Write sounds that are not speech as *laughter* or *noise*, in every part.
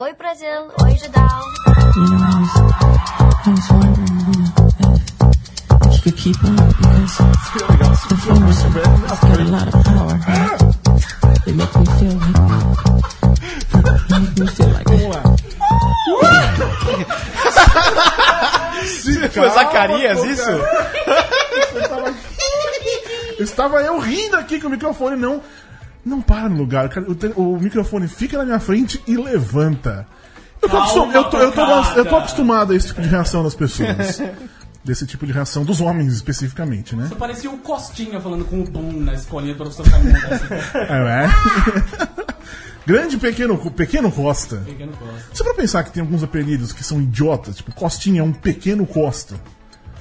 Oi, Brasil. Oi, Judal. You know, I was, I was wondering, you know, if, if you could keep up because the phones have got a lot of power. They make me feel like, they make me feel like. Foi Zacarias, isso? Estava eu rindo aqui que o microfone não. Não para no lugar. O, o microfone fica na minha frente e levanta. Eu tô, acostum- eu tô- eu tô- eu tô acostumado a esse tipo de reação das pessoas. *laughs* Desse tipo de reação dos homens especificamente, né? Você parecia o Costinha falando com o Boom na escolinha do professor Raimundo. Assim, *laughs* É, é. *laughs* Grande pequeno, pequeno Costa. pegando Costa. Você pra pensar que tem alguns apelidos que são idiotas, tipo Costinha é um pequeno Costa.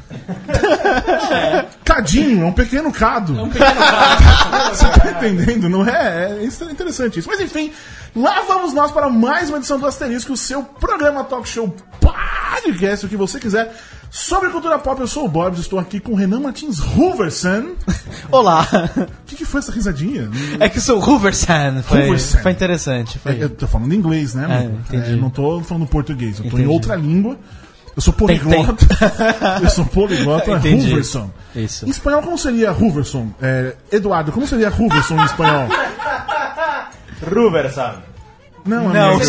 *laughs* Cadinho é um pequeno Cado. É um pequeno cara. *laughs* Você tá entendendo? Não é? É é interessante isso. Mas enfim, lá vamos nós para mais uma edição do Asterisco, o seu programa talk show podcast, o que você quiser. Sobre cultura pop, eu sou o Borbs, estou aqui com o Renan Martins Hooverson. *laughs* Olá. O que, que foi essa risadinha? É que sou Hooversan. Foi, foi interessante. Foi. Eu tô falando inglês, né? É, entendi. É, não tô falando português, eu tô em Entendi. outra língua. Eu sou Tem- poliglota. *laughs* eu sou poliglota Entendi. Hooverson. Isso. Em espanhol, como seria Hooverson? É, Eduardo, como seria Hooverson em espanhol? Ruversan. Não, Não, amigo.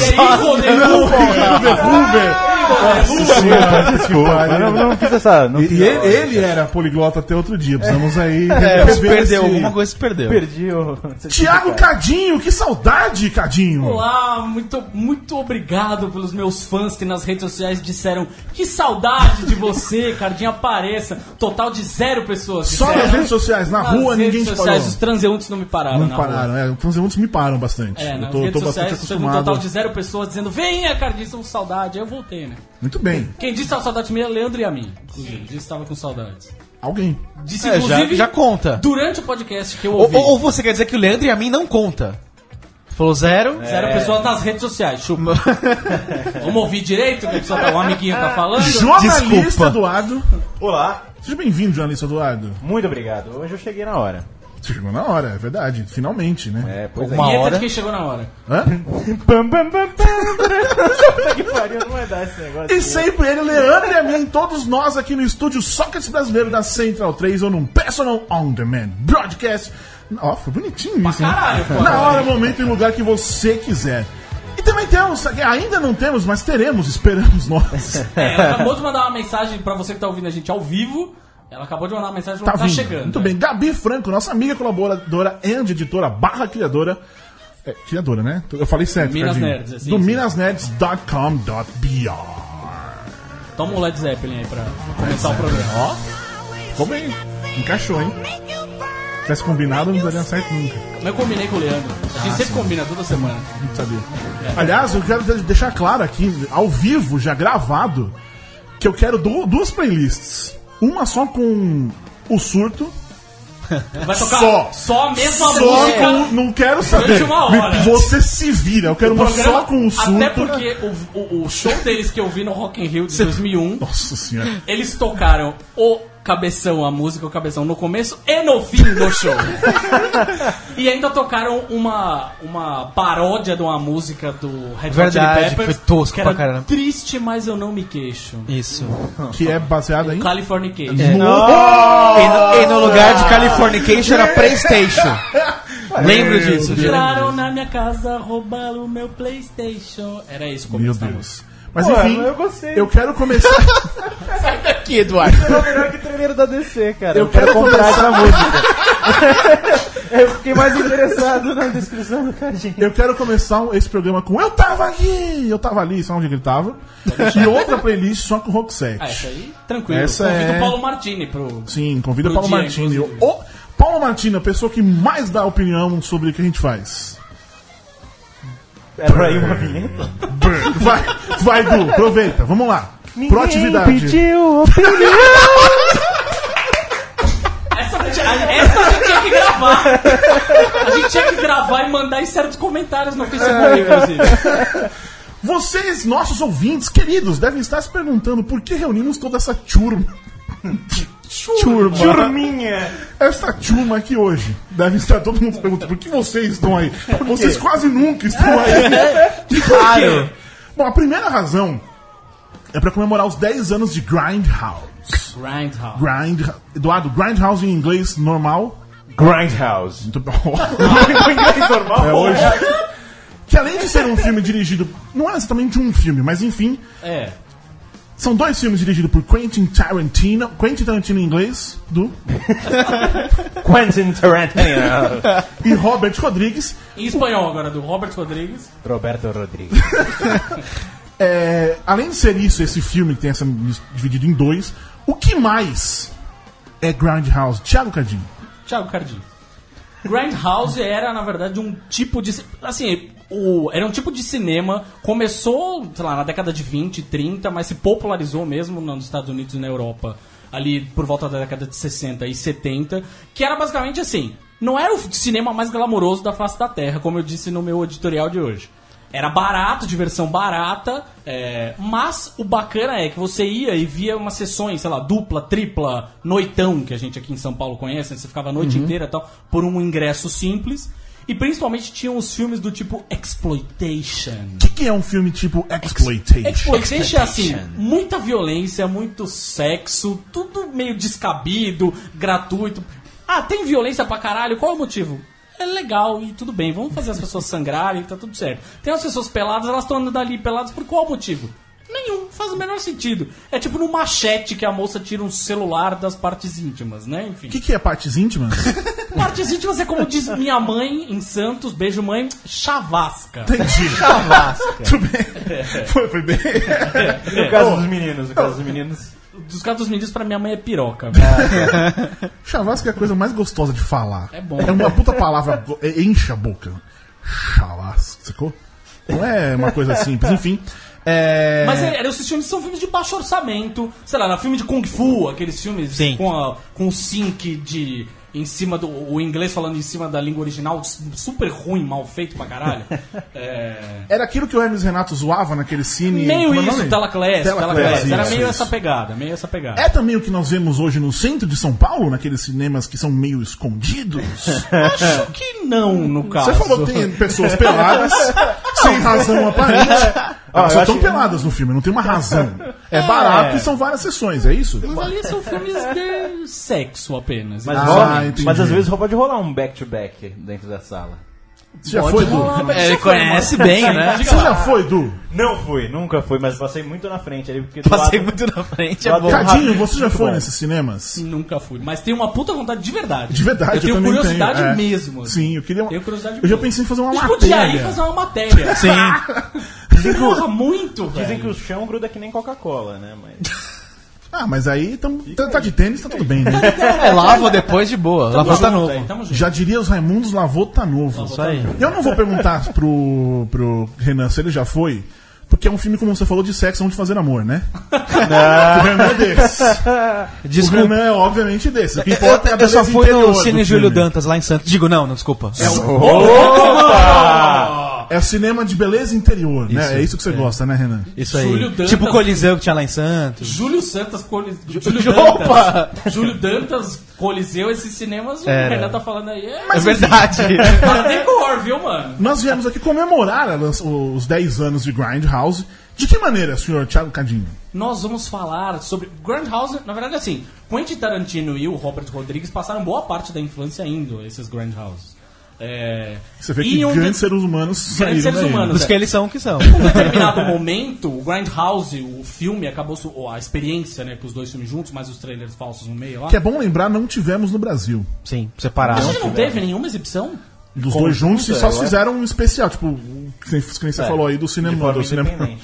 Desculpa. Mas não, não fiz essa. Não E fiz ele, ele era poliglota até outro dia. Precisamos aí. *laughs* É, perdeu, alguma coisa se perdeu. Perdi o. *laughs* Tiago Cadinho, que saudade, Cadinho. Olá, muito, muito obrigado pelos meus fãs que nas redes sociais disseram que saudade de você, *laughs* Cardinho, apareça. Total de zero pessoas. Só disseram. nas redes sociais, na Nas rua, redes ninguém te sociais, parou. os transeuntes não me pararam. Não na pararam, é. Os transeuntes me param bastante. É, eu tô, redes tô bastante teve um total de zero pessoas dizendo: Venha, Cardinho, estamos com saudade. Aí eu voltei, né? Muito bem. Quem disse que estava com saudade minha é Leandro e a mim. Inclusive, disse que estava com saudades. Alguém. Disse, É, já, inclusive, já conta. durante o podcast que eu Ou, ouvi. ou- ou você quer dizer que o Leandro e a mim não conta? Falou zero? Zero pessoas nas redes sociais, chupa. *laughs* Vamos ouvir direito o que a tá, um amiguinho tá *laughs* falando? Jornalista Desculpa. Eduardo. Olá. Seja bem-vindo, jornalista Eduardo. Muito obrigado. Hoje eu cheguei na hora. Você chegou na hora, é verdade. Finalmente, né? É, pois é. Uma Vinheta hora. de quem chegou na hora. Hã? *laughs* Pam, pam, pam, pam. Puta que pariu, não vai dar esse negócio. E sempre ele, Leandro e a mim, todos nós aqui no estúdio Sócrates Brasileiro da Central 3 ou num Personal On Demand Broadcast. Ó, foi bonitinho isso, hein? caralho, pô. Na hora, momento e lugar que você quiser. E também temos, ainda não temos, mas teremos, esperamos nós. *laughs* É, acabou de mandar uma mensagem pra você que tá ouvindo a gente ao vivo. Ela acabou de mandar uma mensagem Tá tá vindo. chegando. Muito bem. Gabi Franco, nossa amiga colaboradora e editora barra criadora. É, criadora, né? Eu falei certo, Minas Cadinho. Nerds, assim, Do sim. minasnerds.com.br. Toma o Led Zeppelin aí pra começar o programa. Ó, ficou bem. Encaixou, hein? Se tivesse combinado, não daria certo nunca. Mas eu combinei com o Leandro. A gente sempre combina toda semana. Não sabia. Aliás, eu quero de- deixar claro aqui, ao vivo, já gravado, que eu quero du- duas playlists. Uma só com o surto. *laughs* Vai tocar Só. só, a mesma Só música. com. Não quero saber. Uma hora. Você se vira. Eu quero uma só com o surto. Até porque o, o- o show deles que eu vi no Rock in Rio de 2001, Nossa senhora. eles tocaram o Cabeção, a música o Cabeção no começo e no fim do show. *laughs* e ainda tocaram uma, uma paródia de uma música do Red Hot Verdade, Chili Peppers. foi tosco que era pra caramba. Triste, mas eu não me queixo. Isso. Que é baseada em. Californication. E no, e no lugar de Californication era Playstation. *laughs* Lembro disso. Entraram na minha casa, roubaram o meu Playstation. Era isso o Meu começo da Deus. Mas Pô, enfim, eu gostei. eu quero começar. *laughs* Sai daqui, Eduardo. É melhor que o trailer da DC, cara. Eu Eu, quero, quero comprar começar- essa música. *laughs* eu fiquei mais interessado na descrição do Cardinho. Eu quero começar esse programa com Eu tava aqui, eu tava ali, sabe onde ele tava? E outra playlist só com Rock 7. Ah, essa aí, tranquilo. Essa Convido é- o Paulo Martini pro. Sim, convida o Pro Paulo dia, Martini. O Paulo Martini, a pessoa que mais dá opinião sobre o que a gente faz. Era aí uma vinheta. Vai, vai, Du, aproveita, vamos lá. Proatividade. pediu opinião. Essa, a gente- a- essa a gente tinha que gravar. A gente tinha que gravar e mandar em certos comentários no Facebook, inclusive. Vocês, nossos ouvintes queridos, devem estar se perguntando por que reunimos toda essa turma. Turma. Turminha. Essa turma aqui hoje. Deve estar todo mundo se perguntando por que vocês estão aí. Vocês quase nunca estão aí. *laughs* Claro. Bom, a primeira razão é pra comemorar os 10 anos de Grindhouse. Grindhouse. Grind, Eduardo, Grindhouse em inglês normal. Grindhouse. Muito bom. *laughs* Em inglês normal. É hoje. Que além de ser um filme dirigido. Não é exatamente um filme, mas enfim. É. São dois filmes dirigidos por Quentin Tarantino. Quentin Tarantino em inglês, do. *laughs* Quentin Tarantino. E Robert Rodrigues. Em espanhol agora, do Robert Rodrigues. Roberto Rodrigues. *laughs* É, além de ser isso, esse filme que tem essa dividido em dois, o que mais é Grindhouse? Thiago Cadinho. Thiago Cardim. Grindhouse era, na verdade, um tipo de. Assim, o, era um tipo de cinema. Começou, sei lá, na década de 20, 30, mas se popularizou mesmo nos Estados Unidos e na Europa, ali por volta da década de 60 e 70. Que era basicamente assim: não era o cinema mais glamouroso da face da Terra, como eu disse no meu editorial de hoje. Era barato, diversão barata, é, mas o bacana é que você ia e via umas sessões, sei lá, dupla, tripla, noitão, que a gente aqui em São Paulo conhece, né? você ficava a noite inteira e tal, por um ingresso simples. E principalmente tinham os filmes do tipo Exploitation. O que, que é um filme tipo Exploitation? Exploitation é assim, muita violência, muito sexo, tudo meio descabido, gratuito. Ah, tem violência pra caralho, qual é o motivo? É legal e tudo bem, vamos fazer as pessoas sangrarem, tá tudo certo. Tem as pessoas peladas, elas estão andando ali peladas por qual motivo? Nenhum, faz o menor sentido. É tipo no machete que a moça tira um celular das partes íntimas, né? Enfim. O que, que é partes íntimas? *laughs* Partes íntimas é como diz minha mãe em Santos, beijo mãe, chavasca. Entendi. *laughs* Tudo bem. Foi, foi bem. No caso dos meninos, no caso dos meninos. Dos casos dos meninos, pra minha mãe é piroca. *laughs* Chavasca é a coisa mais gostosa de falar. É bom. É uma puta palavra, é- enche a boca. Chavasca, sacou? Não é uma coisa simples, enfim. É... Mas é, esses filmes são filmes de baixo orçamento. Sei lá, filme de Kung Fu, aqueles filmes Sim. com, a, com o sync de. Em cima do. O inglês falando em cima da língua original, super ruim, mal feito pra caralho. *laughs* É, Era aquilo que o Hermes Renato zoava naquele cine. meio é isso, nome? Tela Class, Tela Tela Class, Class. Era meio isso. essa pegada, meio essa pegada. É também o que nós vemos hoje no centro de São Paulo, naqueles cinemas que são meio escondidos. *laughs* Acho que não, no caso. Você falou que tem pessoas peladas, *laughs* sem razão aparente. Ah, Elas eu só estão que- peladas no filme, não tem uma razão. É barato e são várias sessões, é isso? Mas ali são filmes de sexo apenas. Mas, Ah, entendi. mas às vezes pode rolar um back-to-back dentro da sala. Você já foi, Du? É, ele conhece bem, né? Você já foi, Du? Não fui, nunca fui, mas passei muito na frente ali. Porque do Passei lado- muito na frente, é lado bom. Cadinho, você já muito foi bom. nesses cinemas? Nunca fui. Mas tenho uma puta vontade de verdade. De verdade, eu tenho também curiosidade tenho, é. mesmo. assim. Sim, eu queria. Tenho curiosidade Eu já mesmo. pensei em fazer uma A gente podia ir matéria. fazer uma matéria. *laughs* Sim. Porra, muito, Dizem velho. que o chão gruda que nem Coca-Cola, né? Mas... Ah, mas aí tam, tá, tá de tênis, tá tudo bem, né? *laughs* É, lava depois de boa. Lava tá novo. aí, tamo. Já diria os Raimundos, lavou tá novo. Isso aí. Eu não vou perguntar pro, pro Renan se ele já foi, porque é um filme, como você falou, de sexo onde fazer amor, né? O Renan é desse. *laughs* O Desculpa. Renan é obviamente desse. O que importa é a Eu só fui no Cine Júlio filme. Dantas lá em Santos. Digo, não, não, desculpa. É o cinema de beleza interior, né? Isso, É isso que você gosta, né, Renan? Isso aí. Júlio Dantas. Tipo o Coliseu que tinha lá em Santos. Júlio Santos, Coli... *laughs* Júlio Opa! Dantas. Júlio Dantas, Coliseu, esses cinemas, o Era. Renan tá falando aí. É, É verdade. *laughs* Até cor, viu, mano? Nós viemos aqui comemorar os 10 anos de Grindhouse. De que maneira, senhor Thiago Cadinho? Nós vamos falar sobre Grindhouse. Na verdade, assim, Quentin Tarantino e o Robert Rodrigues passaram boa parte da infância indo a esses Grindhouses. É... Você vê e que um grandes de- seres humanos saíram Grandes seres daí, humanos. Dos que eles são o que são. Em um determinado momento, o Grindhouse, o filme, acabou ou a experiência, né, com os dois filmes juntos, mais os trailers falsos no meio lá. Que é bom lembrar, não tivemos no Brasil. Sim, A separado. gente não teve nenhuma exibição? Dos Conjunto, dois juntos e só acho. fizeram um especial, tipo, o que nem você É, falou aí do de cinema, forma do cinema né?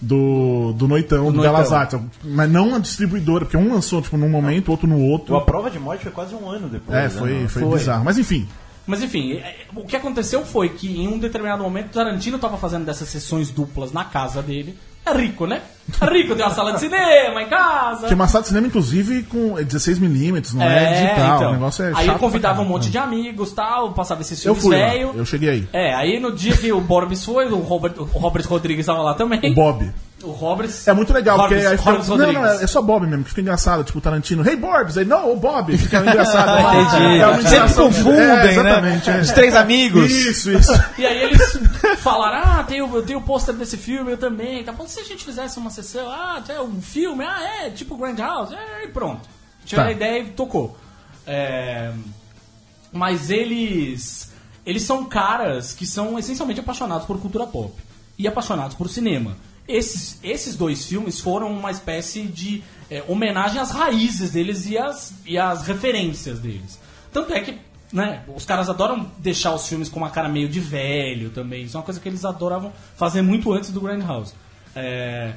do, do Noitão, do, Noitão. Belas Artes. Mas não a distribuidora, porque um lançou tipo, num momento, outro no outro. A prova de morte foi quase um ano depois. É, né? foi, foi, Foi. bizarro. Mas enfim, Mas enfim, é- o que aconteceu foi que em um determinado momento Tarantino tava fazendo dessas sessões duplas na casa dele. É rico, né? É rico, tem uma sala de cinema em casa. é uma sala de cinema, inclusive, com 16mm, não é, digital. então. O negócio é aí ele convidava um monte de amigos tal, passava esses Eu filmes fui lá, velho. eu cheguei aí. É, aí no dia que o Borbs foi, o Robert, o Robert Rodrigues tava lá também. O Bob. O Roberts. É muito legal, Roberts, porque aí fica, Roberts Não, não, é, é só Bob mesmo, que fica engraçado, tipo Tarantino, hey Borbs, aí não, o Bob, fica engraçado. *laughs* Entendi. É uma Sempre confundem, É, né? exatamente, é. Os três amigos. Isso, isso. *laughs* E aí eles falaram, ah, tem o, tem o pôster desse filme, eu também. Tá bom, se a gente fizesse uma sessão, ah, tem um filme, ah, é, tipo Grand House, é, e pronto. Tive Tá. a ideia e tocou. É, mas eles. Eles são caras que são essencialmente apaixonados por cultura pop e apaixonados por cinema. Esses, esses dois filmes foram uma espécie de é, homenagem às raízes deles e às, e às referências deles. Tanto é que né, os caras adoram deixar os filmes com uma cara meio de velho também. Isso é uma coisa que eles adoravam fazer muito antes do Grand House. É,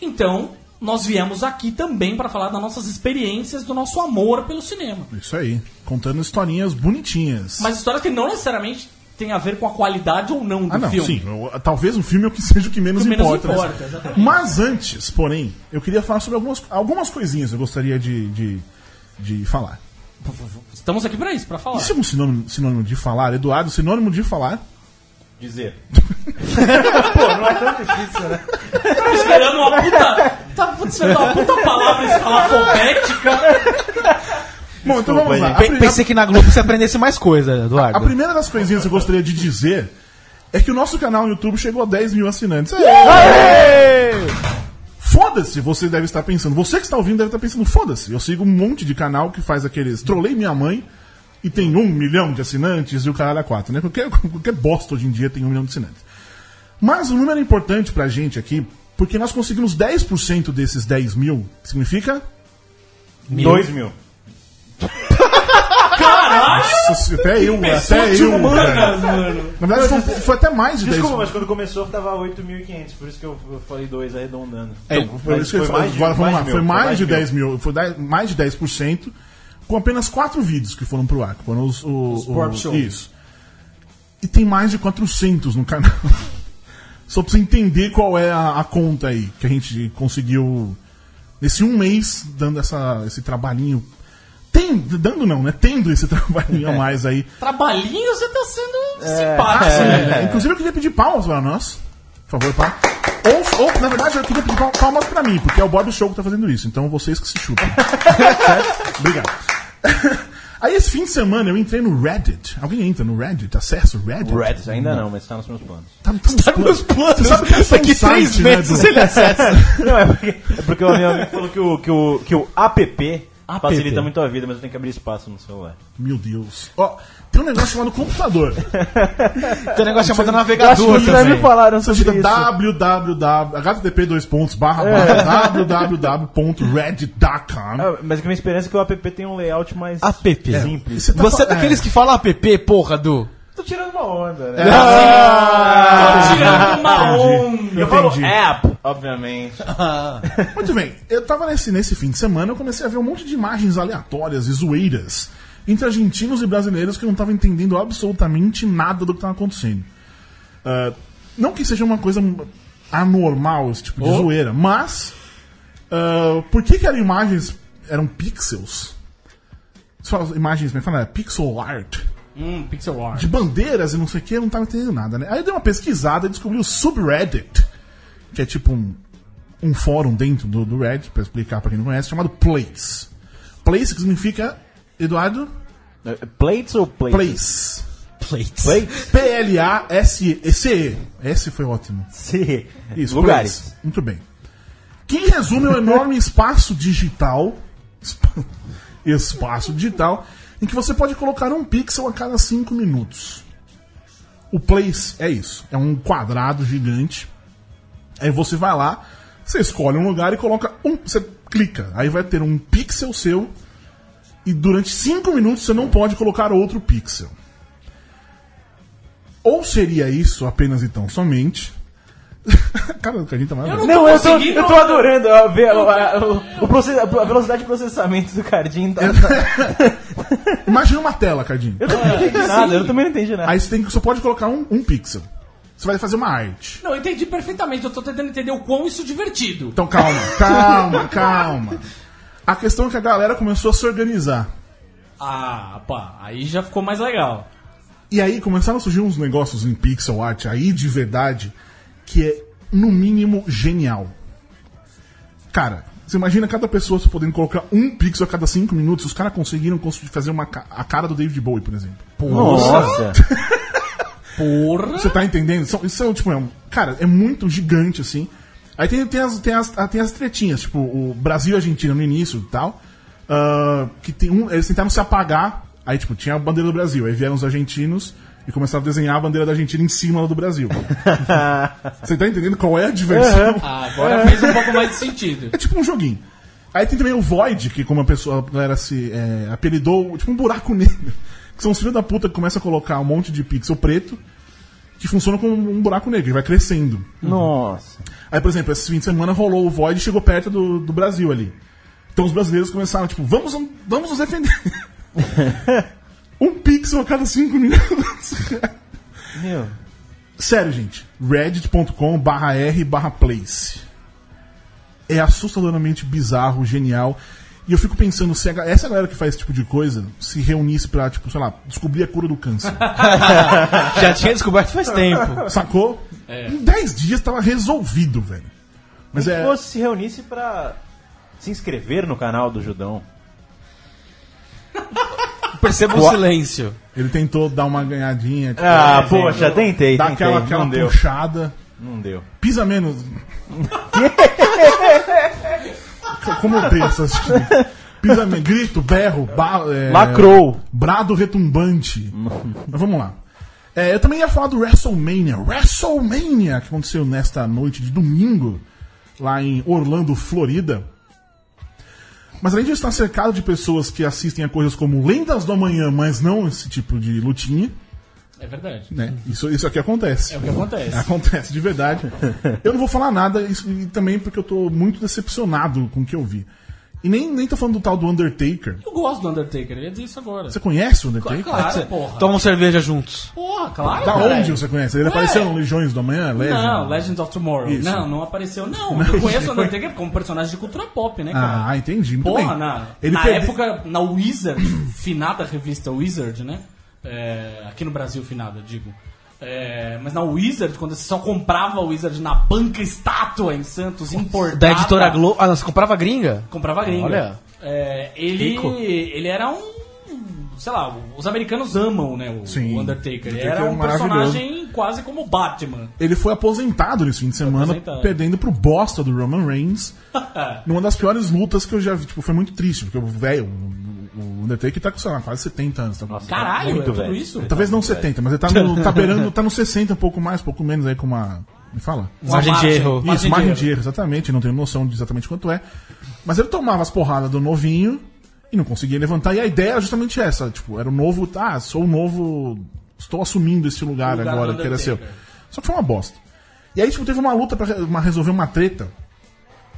então, nós viemos aqui também para falar das nossas experiências, do nosso amor pelo cinema. Isso aí. Contando historinhas bonitinhas. Mas histórias que não necessariamente têm a ver com a qualidade ou não do Ah, não, filme. sim. Eu- Talvez um filme é o que *laughs* seja o que menos O que menos importa. né? importa. Mas antes, porém, eu queria falar sobre algumas, algumas coisinhas que eu gostaria de, de, de falar. Estamos aqui para isso, para falar. Isso é um sinônimo, sinônimo de falar? Eduardo, sinônimo de falar? Dizer. *laughs* Tava esperando uma puta. Tava esperando uma puta palavra escalafobética. Bom, então vamos lá. A, Pe- Pensei que na Globo você aprendesse mais coisa, a Eduardo. primeira das coisinhas que eu gostaria de dizer é que o nosso canal no YouTube chegou a 10 mil assinantes. Foda-se, você deve estar pensando. Você que está ouvindo deve estar pensando, foda-se. Eu sigo um monte de canal que faz aqueles. Trolei minha mãe e tem um milhão de assinantes e o caralho é quatro, né? Qualquer, qualquer bosta hoje em dia tem um milhão de assinantes. Mas o número é importante pra gente aqui, porque nós conseguimos 10% desses 10 mil. Significa? Dois mil. Nossa, até eu, até eu. humanas, cara. mano. Na verdade, foi, foi até mais de 10 Desculpa, mas quando começou tava 8.500, por isso que eu, falei dois arredondando. É, foi Mas isso que foi mais de- Agora, vamos lá, mais de foi mil, mais, foi mais de de 10 mil, foi dez- mais de 10%, com apenas 4 vídeos que foram pro ar, que foram os, Os o- Warp Show. Isso. E tem mais de 400 no canal. *laughs* Só pra você entender qual é a, a conta aí, que a gente conseguiu nesse um mês, dando essa, esse trabalhinho. Tem, dando não, né? Tendo esse *laughs* trabalhinho a mais aí. Trabalhinho, você tá sendo simpático. É, Inclusive, eu queria pedir palmas para nós. Por favor, palmas. Ou, ou, na verdade, eu queria pedir pal- palmas pra mim, porque é o Bob Show que tá fazendo isso. Então, vocês que se chupam. *laughs* certo? Obrigado. *laughs* Aí, esse fim de semana, eu entrei no Reddit. Alguém entra no Reddit? Acessa o Reddit? Reddit ainda não, mas tá nos meus planos. Tá, tá nos planos. Você sabe que é um Daqui três né, meses Edu? ele acessa. Não, é porque, é porque o meu amigo falou que o, que o, que o app, facilita muito a vida, mas eu tenho que abrir espaço no celular. Meu Deus. Ó, tem um negócio chamado computador. *laughs* Tem um negócio chamado navegador já me também. falaram Você sobre isso. www, http dois pontos, barra, barra, www.reddit.com. Ah, mas a minha experiência é que o app tem um layout mais App. simples. Você tá Você é fa- daqueles que falam app, porra, Du. Tô tirando uma onda, né? Tô tirando uma onda. Eu falo app, obviamente. Muito bem, eu tava nesse, nesse fim de semana, eu comecei a ver um monte de imagens aleatórias e zoeiras entre argentinos e brasileiros que não tava entendendo absolutamente nada do que tava acontecendo. Ah, não que seja uma coisa anormal esse tipo de zoeira, mas ah, por que que eram imagens, eram pixels? Só as imagens, é que fala? Pixel art. Hum, pixel art. de bandeiras e não sei o que, eu não tava entendendo nada, né? Aí eu dei uma pesquisada e descobri o subreddit, que é tipo um, um fórum dentro do, do Reddit, pra explicar pra quem não conhece, chamado Place. Place que significa, Eduardo? Plates ou plates? Place. Plates. Plates? P-L-A-S-E. S foi ótimo. Sim. Isso, Lugares. Place. Muito bem. Que em resume é um enorme espaço digital. *laughs* espa- Espaço digital. Em que você pode colocar um pixel a cada cinco minutos. O place é isso. É um quadrado gigante. Aí você vai lá, você escolhe um lugar e coloca um. Você clica. Aí vai ter um pixel seu. E durante cinco minutos você não pode colocar outro pixel. Ou seria isso apenas e tão somente. *laughs* Cara, a gente tá mais Eu não Não, eu tô, eu tô adorando a, ver, a, a- o- o process- a velocidade de processamento do Cardinho. Tá, *laughs* Imagina uma tela, Cardinho. eu não entendi nada, eu também não entendi nada. Aí você tem só pode colocar um, um pixel. Você vai fazer uma arte. Não, eu entendi perfeitamente. Eu tô tentando entender o quão isso é divertido. Então calma, calma, *laughs* calma. A questão é que a galera começou a se organizar. Ah, pá, aí já ficou mais legal. E aí começaram a surgir uns negócios em pixel art aí de verdade que é, no mínimo, genial. Cara, você imagina cada pessoa só podendo colocar um pixel a cada cinco minutos. Os caras conseguiram fazer uma, ca- a cara do David Bowie, por exemplo. Nossa. *laughs* Porra! Você tá entendendo? São, isso é, tipo, é um, cara, é muito gigante, assim. Aí tem, tem, as, tem, as, tem as tretinhas, tipo, o Brasil e a Argentina no início e tal. ah, que tem um, eles tentaram se apagar. Aí, tipo, tinha a bandeira do Brasil. Aí vieram os argentinos e começaram a desenhar a bandeira da Argentina em cima do Brasil. *laughs* Você tá entendendo qual é a diversão? Ah, agora fez um pouco mais de sentido. É tipo um joguinho. Aí tem também o Void, que como a pessoa a galera se é, apelidou, tipo um buraco *laughs* negro. Que são os filhos da puta que começam a colocar um monte de pixel preto que funciona como um buraco negro, e vai crescendo. Nossa. Aí, por exemplo, esse fim de semana rolou o Void e chegou perto do, do Brasil ali. Então os brasileiros começaram, tipo, vamos, vamos nos defender. *laughs* um pixel a cada cinco minutos. Meu. Sério, gente. Reddit.com barra R barra place. É assustadoramente bizarro, genial. E eu fico pensando se a essa galera que faz esse tipo de coisa se reunisse pra, tipo, sei lá, descobrir a cura do câncer. *laughs* Já tinha descoberto faz tempo. Sacou? Em 10 dias tava resolvido, velho. Mas Se é. fosse se reunisse pra se inscrever no canal do Judão. Perceba o silêncio. Ele tentou dar uma ganhadinha. tipo, Ah, poxa, tentei, dar tentei. aquela, aquela não deu. puxada. Não deu. Pisa menos. *laughs* Como eu odeio essas. Pisa menos. Grito, berro, ba, é, Lacrou. Brado retumbante. Mas vamos lá. É, eu também ia falar do WrestleMania. WrestleMania, que aconteceu nesta noite de domingo, lá em Orlando, Florida. Mas além de eu estar cercado de pessoas que assistem a coisas como Lendas do Amanhã, mas não esse tipo de lutinha, É verdade. né? Isso, isso aqui acontece. É o que acontece. Acontece, de verdade. Eu não vou falar nada, isso, e também porque eu tô muito decepcionado com o que eu vi. E nem, nem tô falando do tal do Undertaker. Eu gosto do Undertaker, eu ia dizer isso agora. Você conhece o Undertaker? Claro, porra. Tomam cerveja juntos. Porra, claro. Da caralho. onde você conhece? Ele Ué. apareceu no Legiões do Amanhã? Legend? Não, Legends of Tomorrow. Isso. Não, não apareceu. Não, eu conheço o Undertaker como personagem de cultura pop, né, cara? Ah, entendi. Muito Porra, bem. na, Ele na perde- época, na Wizard, *clears throat* finada revista Wizard, né? É, aqui no Brasil, finada, digo. É, mas na Wizard, quando você só comprava a Wizard na banca estátua em Santos, importada... Da editora Globo. Ah, não, você comprava gringa? Comprava gringa. Olha. É, ele, Rico. ele era um. Sei lá, os americanos amam, né? O, Sim. o Undertaker. Ele era é um personagem quase como Batman. Ele foi aposentado nesse fim de semana, aposentado. perdendo pro bosta do Roman Reigns. *laughs* numa das piores lutas que eu já vi. Tipo, foi muito triste, porque o velho, o, Undertaker tá com, sei lá, quase 70 anos. Tá com- Caralho, muito é tudo velho. isso? Talvez não 70, mas ele tá, no, *laughs* tá beirando, tá no 60, um pouco mais, um pouco menos aí com uma. Me fala? Margem de erro. Isso, margem de erro, exatamente. Não tenho noção de exatamente quanto é. Mas ele tomava as porradas do novinho e não conseguia levantar. E a ideia era justamente essa. Tipo, era o novo. Ah, sou o novo. Estou assumindo esse lugar, lugar agora, do que era seu. Undertaker. Só que foi uma bosta. E aí, tipo, teve uma luta uma, resolver uma treta.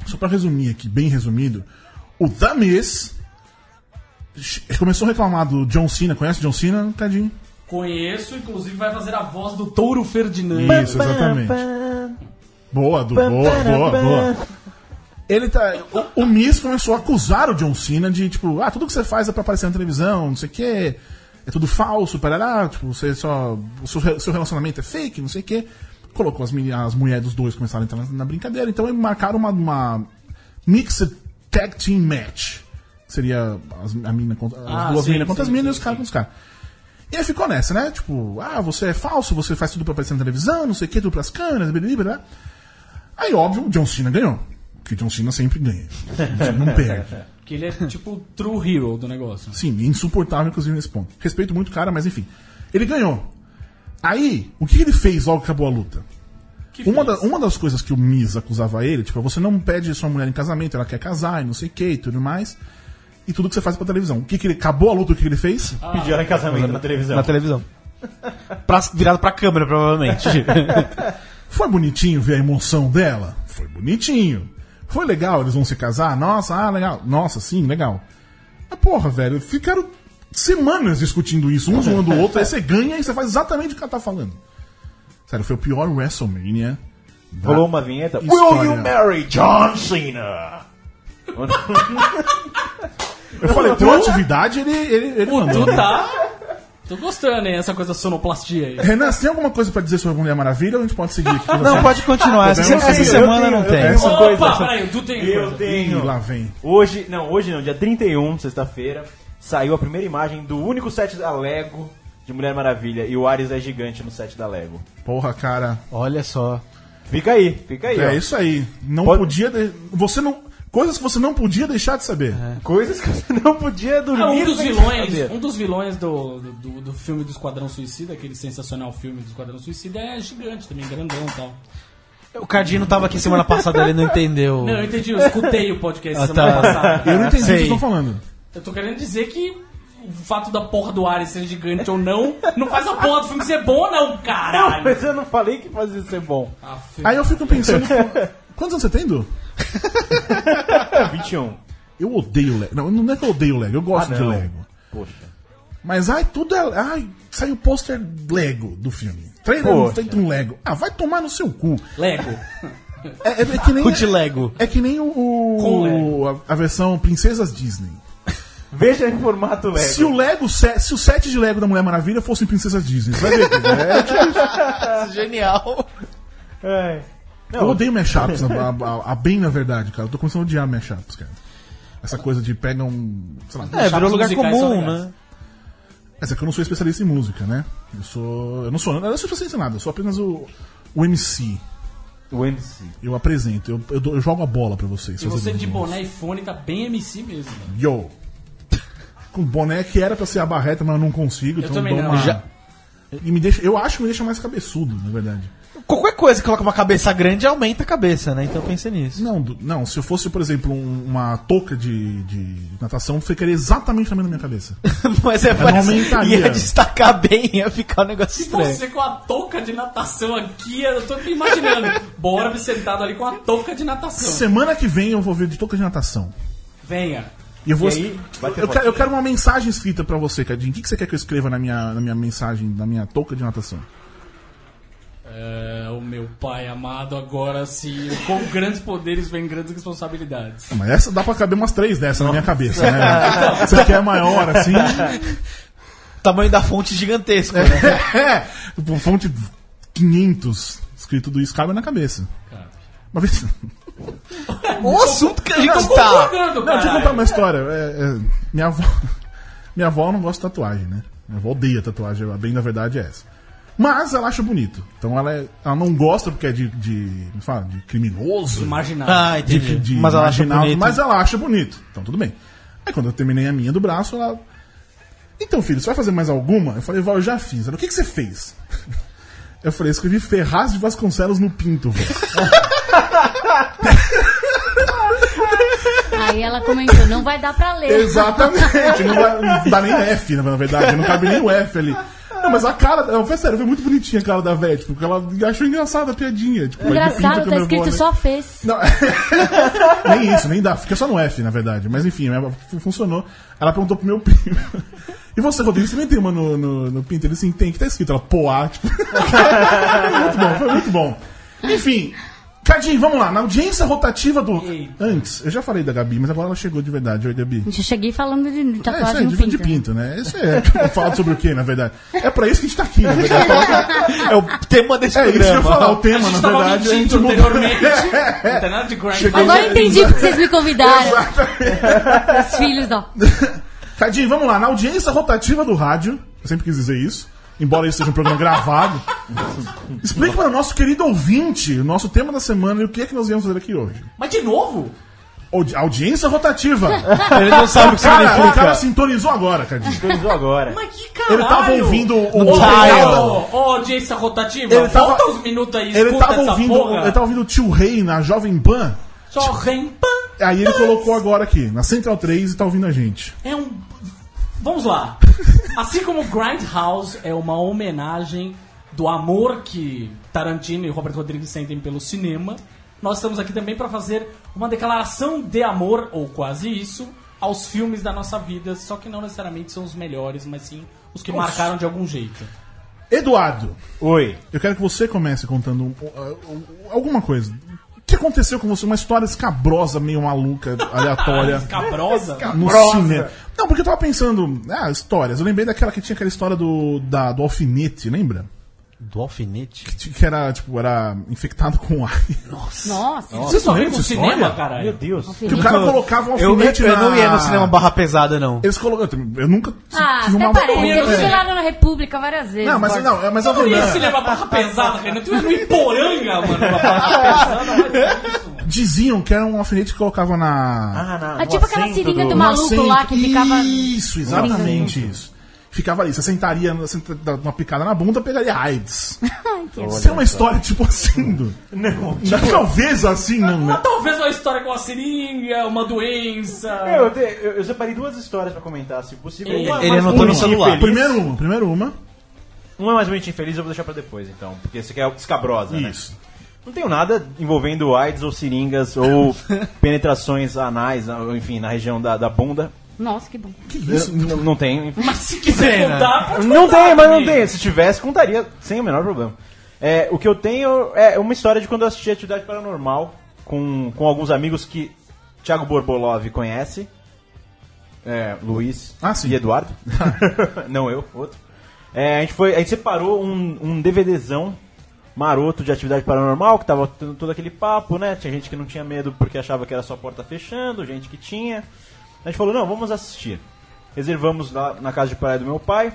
Só pra resumir aqui, bem resumido. O The Miz começou a reclamar do John Cena. Conhece o John Cena, Cadinho? Conheço, inclusive vai fazer a voz do Touro Ferdinand. Isso, exatamente. Boa, Du, boa, boa, boa. Ele tá. O, o Miz começou a acusar o John Cena de, tipo, ah, tudo que você faz é pra aparecer na televisão, não sei o quê. É tudo falso, parará, tipo, você só. O seu, re- seu relacionamento é fake, não sei o quê. Colocou as, as mulheres dos dois começaram a entrar na, na brincadeira, então eles marcaram uma, uma Mixed Tag Team Match. Seria as, a mina contra, as Ah, duas sim, minas contra as minas e os caras contra os caras. E aí ficou nessa, né? Tipo, ah, você é falso, você faz tudo pra aparecer na televisão, não sei o que, tudo pras câmeras, blá, blá, blá. Aí, óbvio, o John Cena ganhou. Porque John Cena sempre ganha. *laughs* Não perde. Que ele é tipo o true hero do negócio. Sim, insuportável, inclusive, nesse ponto. Respeito muito o cara, mas enfim. Ele ganhou. Aí, o que ele fez logo que acabou a luta? Que Uma, da- uma das coisas que o Miz acusava ele, tipo, você não pede sua mulher em casamento, ela quer casar e não sei o que e tudo mais. E tudo que você faz pra televisão. O que, que ele. Acabou a luta, o que, que ele fez? Pediu ela em casamento na televisão. Na televisão. Pra, virado pra câmera, provavelmente. *laughs* Foi bonitinho ver a emoção dela? Foi bonitinho. Foi legal, eles vão se casar? Nossa, ah, legal. Nossa, sim, legal. Mas porra, velho, ficaram semanas discutindo isso, um zoando o outro, aí você ganha e você faz exatamente o que ela tá falando. Sério, foi o pior WrestleMania. da- Rolou uma vinheta. História. Will you marry John Cena? Eu falei, tem atividade, ele, ele, ele O mandou. Tu tá. Tô gostando, hein, essa coisa sonoplastia aí. Renan, você tem alguma coisa pra dizer sobre Mulher Maravilha ou a gente pode seguir aqui? Não, você? pode continuar. Essa, essa semana Eu não tenho- tem. tenho- Opa, coisa- peraí, tu tem Eu coisa. Ih, tenho. lá vem. Hoje, não, hoje não, dia 31, sexta-feira, saiu a primeira imagem do único set da Lego de Mulher Maravilha e o Ares é gigante no set da Lego. Porra, cara. Olha só. Fica aí, fica aí. É ó. isso aí. Não Pode- podia. de- Você não. Coisas que você não podia deixar de saber. Coisas que você não podia dormir. Ah, um dos sem vilões, saber. um dos vilões do, do, do filme do Esquadrão Suicida, aquele sensacional filme do Esquadrão Suicida, é gigante também, grandão e tal. O Cardinho tava aqui semana passada, ele não entendeu. Não, eu entendi, eu escutei o podcast Ah, semana tá. passada. Eu não entendi o que Sei. vocês estão falando. Eu tô querendo dizer que o fato da porra do Ares ser gigante ou não, não faz a porra do filme ser bom, não, caralho. Mas eu não falei que fazia ser bom. Ah. Aí eu fico pensando. Quantos anos você tem, Du? *laughs* 21. Eu odeio Lego. Não, não é que eu odeio Lego, eu gosto Ah, de. Lego. Poxa. Mas ai, tudo é. Ai, saiu o pôster Lego do filme. Trailer Poxa. feito um Lego. Ah, vai tomar no seu cu. Lego. É, é- é que nem. *laughs* De Lego. É que nem o. O a, a versão Princesas Disney. Veja em formato Lego. Se o Lego, se, se o set de Lego da Mulher Maravilha fosse em Princesas Disney, você vai ver. *laughs* É, tipo, Genial. É. eu odeio mashups, a, a, a bem na verdade, cara. Eu tô começando a odiar mashups, cara. Essa coisa de pega um. Sei lá, É, virou lugar comum, né? É que eu não sou especialista em música, né? Eu sou. Eu não sou. Eu não sou especialista em nada, eu sou apenas o, o MC. O MC. Eu apresento, eu, eu, eu jogo a bola pra vocês. E você de boné e fone tá bem MC mesmo. né? Yo! *laughs* Com boné que era pra ser a barreta, mas eu não consigo. Eu então também dou não. uma- Já- E me deixa, eu acho que me deixa mais cabeçudo, na verdade. Qualquer coisa que coloca uma cabeça grande aumenta a cabeça, né? Então pense nisso. Não, não, se eu fosse, por exemplo, um- uma touca de, de natação, ficaria exatamente na minha cabeça. *laughs* Mas é aumentaria. ia destacar bem, ia ficar um negócio Se estranho. você com a touca de natação aqui, eu tô me imaginando. Bora sentado ali com a touca de natação. Semana que vem eu vou ver de touca de natação. Venha. E eu vou. E aí, vai ter eu, quero, eu quero uma mensagem escrita pra você, Cadinho. O que, que você quer que eu escreva na minha, na minha mensagem, na minha touca de natação? É, o meu pai amado agora sim. Com grandes poderes vem grandes responsabilidades. Mas essa dá pra caber umas três dessas na minha cabeça, né? Você quer maior assim? *laughs* Tamanho da fonte gigantesco, né? *laughs* É, tipo, fonte 500 escrito do isso cabe na cabeça. Uma vez. *laughs* O assunto que a gente tá. Não, deixa eu contar uma história. É, é, minha avó. Minha avó não gosta de tatuagem, né? Minha avó odeia tatuagem, a bem na verdade é essa. Mas ela acha bonito. Então ela, é- ela não gosta porque é de. de como fala? De criminoso. Imaginável. Ah, de, entendi. de mas ela acha marginal, bonito. mas ela acha bonito. Então tudo bem. Aí quando eu terminei a minha do braço, ela. Então, filho, você vai fazer mais alguma? Eu falei, vó, eu já fiz. Ela, o que, que você fez? *laughs* Eu falei, escrevi Ferraz de Vasconcelos no pinto, vó. *laughs* Aí ela comentou, não vai dar pra ler. Exatamente. Não dá, não dá nem F, na verdade. Não cabe nem o F ali. Não, mas a cara. Não, foi sério, foi muito bonitinha a cara da Véia, tipo, porque ela achou engraçada a piadinha. Tipo, Engraçado, tá escrito avô, né? só fez. Não, *laughs* nem isso, nem dá. Fica só no F, na verdade. Mas enfim, funcionou. Ela perguntou pro meu *laughs* primo. E você, Rodrigo, você nem tem uma no, no, no pinto? Ele assim, tem, que tá escrito, ela, poá, tipo. *laughs* foi muito bom, foi muito bom. Enfim, Cadinho, vamos lá. Na audiência rotativa do. Eita. Antes, eu já falei da Gabi, mas agora ela chegou de verdade. Oi, Gabi. Eu cheguei falando de É, isso tatuagem aí, no de, pinto. de pinto, né? Isso é. Fala sobre o que, na verdade? É pra isso que a gente tá aqui, na verdade. Falar *laughs* É o tema desse que- É isso que eu ia programa. falar, o tema, na verdade. a gente anteriormente. *laughs* Não tem nada de grind. Chegou- Agora eu entendi porque vocês me convidaram. Os filhos, ó. Cadinho, vamos lá. Na audiência rotativa do rádio, eu sempre quis dizer isso, embora isso seja um programa gravado, explique para o nosso querido ouvinte o nosso tema da semana e o que é que nós viemos fazer aqui hoje. Mas de novo? Audi- audiência rotativa. *laughs* Ele não sabe o que Cara, o cara significa. sintonizou agora, Cadinho. Autorizou agora. Mas que caralho? Ele tava ouvindo o. Ô, ô, audiência rotativa, Ele tava- volta uns minutos aí, Ele tava ouvindo, porra. ele tava ouvindo o tio Rei na Jovem Pan. Só rem, pã, Aí ele colocou agora aqui, na Central 3 e tá ouvindo a gente. é um... Vamos lá. Assim como Grindhouse é uma homenagem do amor que Tarantino e Robert Rodrigues sentem pelo cinema, nós estamos aqui também para fazer uma declaração de amor, ou quase isso, aos filmes da nossa vida, só que não necessariamente são os melhores, mas sim os que marcaram de algum jeito. Eduardo, Oi. eu quero que você comece contando um- um- alguma coisa. O que aconteceu com você? Uma história escabrosa, meio maluca, *laughs* aleatória. Escabrosa? no cinema. Não, porque eu tava pensando, ah, histórias. Eu lembrei daquela que tinha aquela história do, da, do alfinete, lembra? Do alfinete? que era, tipo, era infectado com AIDS. Nossa. Vocês não lembram dessa cinema, história? caralho. Meu Deus. Que o cara colocava um Eu, alfinete eu na... não ia no cinema barra pesada, não. Eles colocaram... Eu nunca Ah, tive até uma... parece. É. Eu fui lá na República várias vezes. Não, mas não, é- mas eu Não ia não. cinema barra pesada, Renan. Tu ia no Iporanga, mano. barra *laughs* pesada, mas. Diziam que era um alfinete que colocava na... Ah, na, É tipo aquela seringa do no maluco assento. lá que ficava. Isso, exatamente isso. Ficava ali, você sentaria, uma picada na bunda, pegaria AIDS. Isso é uma história tipo assim, do... Não, Talvez assim, não, né? Talvez uma história com uma seringa, uma doença. Eu, te- eu, eu separei duas histórias pra comentar, se possível. Ele- Uma ele anotou no celular. feliz. Primeiro uma, primeiro uma. Uma mais bonitinha e feliz eu vou deixar pra depois, então. Porque você quer escabrosa, né? Isso. Não tenho nada envolvendo AIDS ou seringas ou *laughs* penetrações anais, ou, enfim, na região da, da bunda. Nossa, que bom. Que isso? Não, não tenho. enfim. Mas se quiser contar, pode Não contar tem, mas não tem. Se tivesse, contaria sem o menor problema. É, o que eu tenho é uma história de quando eu assisti Atividade Paranormal com, com alguns amigos que Thiago Borbolov conhece. É, Luiz Ah, sim. e Eduardo. *laughs* não eu, outro. É, a gente foi, a gente separou um, um DVDzão maroto de atividade paranormal, que tava tendo todo aquele papo, né? Tinha gente que não tinha medo porque achava que era só porta fechando, gente que tinha. A gente falou, não, vamos assistir. Reservamos lá na casa de praia do meu pai,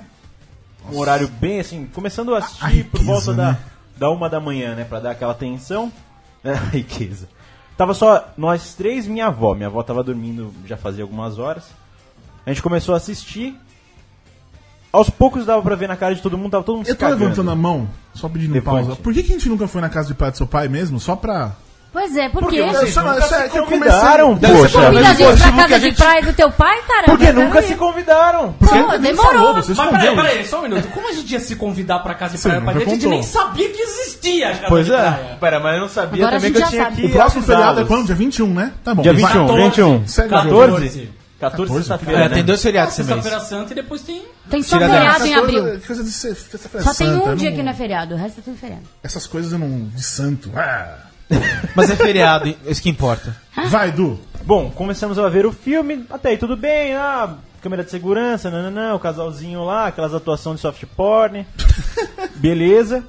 um horário bem assim, começando a assistir A por riqueza, volta da, né? da uma da manhã, né? Pra dar aquela tensão. *laughs* É, a riqueza. Tava só nós três e minha avó. Minha avó tava dormindo já fazia algumas horas. A gente começou a assistir. Aos poucos dava pra ver na cara de todo mundo, tava todo mundo Eu se tô cagando. levantando a mão, só pedindo Levante. pausa. Por que, que a gente nunca foi na casa de praia do seu pai mesmo? Só pra. Pois é, por Porque quê? vocês Isso, nunca se que eu convidaram, Deve ser poxa. por- Convida a gente pra casa de gente- praia do teu pai, caramba. Porque eu nunca se convidaram. Pô, Ele nem demorou. falou, você Mas peraí, escondeu. peraí, só um minuto. Como a gente ia se convidar pra casa de Você praia? pai nunca dele? A gente contou. nem sabia que existia a casa Pois de é. praia. Pera, mas eu não sabia Agora a também gente que eu já tinha sabe. que O próximo feriado é avisá-los. quando? Dia 21, né? Tá bom. Dia vai. 21, 14. 21. Segue o 14? Jogo. 14, 14, sexta-feira. É, né? tem dois feriados esse mês. Sexta-feira Santa e depois tem... Tem só Tira da- feriado em abril. coisa- coisa de sexta-feira Só tem santa, um dia não- que não é feriado, o resto é tudo feriado. Essas coisas eu não. de santo. Ah. Mas é feriado, isso que importa. Vai, Du. Bom, começamos a ver o filme, até aí tudo bem, ah, câmera de segurança, nananã, o casalzinho lá, aquelas atuações de soft porn, *laughs* beleza.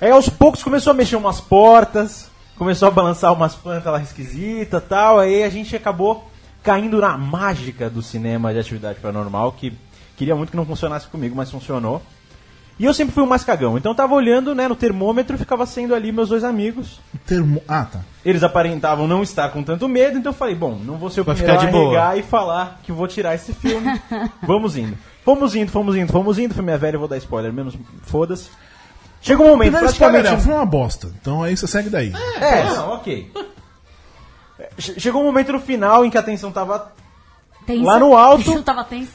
Aí aos poucos começou a mexer umas portas, começou a balançar umas plantas lá esquisitas tal, aí a gente acabou caindo na mágica do cinema de atividade paranormal, que queria muito que não funcionasse comigo, mas funcionou. E eu sempre fui o mais cagão, então eu tava olhando né, no termômetro e ficava sendo ali meus dois amigos. Termo... Ah, tá. Eles aparentavam não estar com tanto medo, então eu falei, bom, não vou ser o Vai primeiro ficar a de boa. arregar e falar que vou tirar esse filme. *laughs* Vamos indo. Fomos indo, fomos indo, fomos indo. Filme é velho, eu vou dar spoiler, menos foda-se. Chega um momento, Primeiro spoiler, praticamente... foi uma bosta. Então aí você segue daí. É, não, ok. *laughs* Che- Chegou um momento no final em que a tensão tava... Tensa. Lá no alto- *laughs* tava tenso.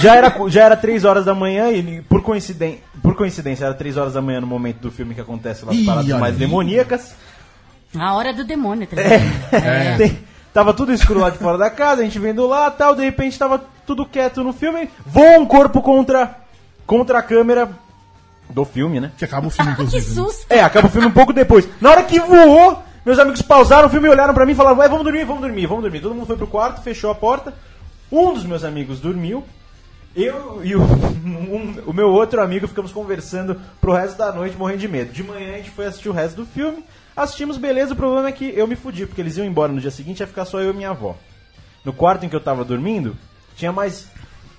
Já era, já era 3 horas da manhã e por coincidência, por coincidência era 3 horas da manhã no momento do filme que acontece lá as paradas mais aí. demoníacas. A hora do demônio, tá *laughs* É. Tem- tava tudo escuro lá de fora da casa, a gente vendo lá tal, de repente tava tudo quieto no filme, voa um corpo contra, contra a câmera do filme, né? Que acaba o filme, *laughs* Que inclusive. né? susto. É, acaba o filme um pouco depois. Na hora que voou, meus amigos pausaram o filme e olharam pra mim e falaram, vamos dormir, vamos dormir, vamos dormir. Todo mundo foi pro quarto, fechou a porta. Um dos meus amigos dormiu. Eu e o, *laughs* um- o meu outro amigo ficamos conversando pro resto da noite, morrendo de medo. De manhã a gente foi assistir o resto do filme. Assistimos, beleza. O problema é que eu me fudi, porque eles iam embora no dia seguinte ia ficar só eu e minha avó. No quarto em que eu tava dormindo, tinha mais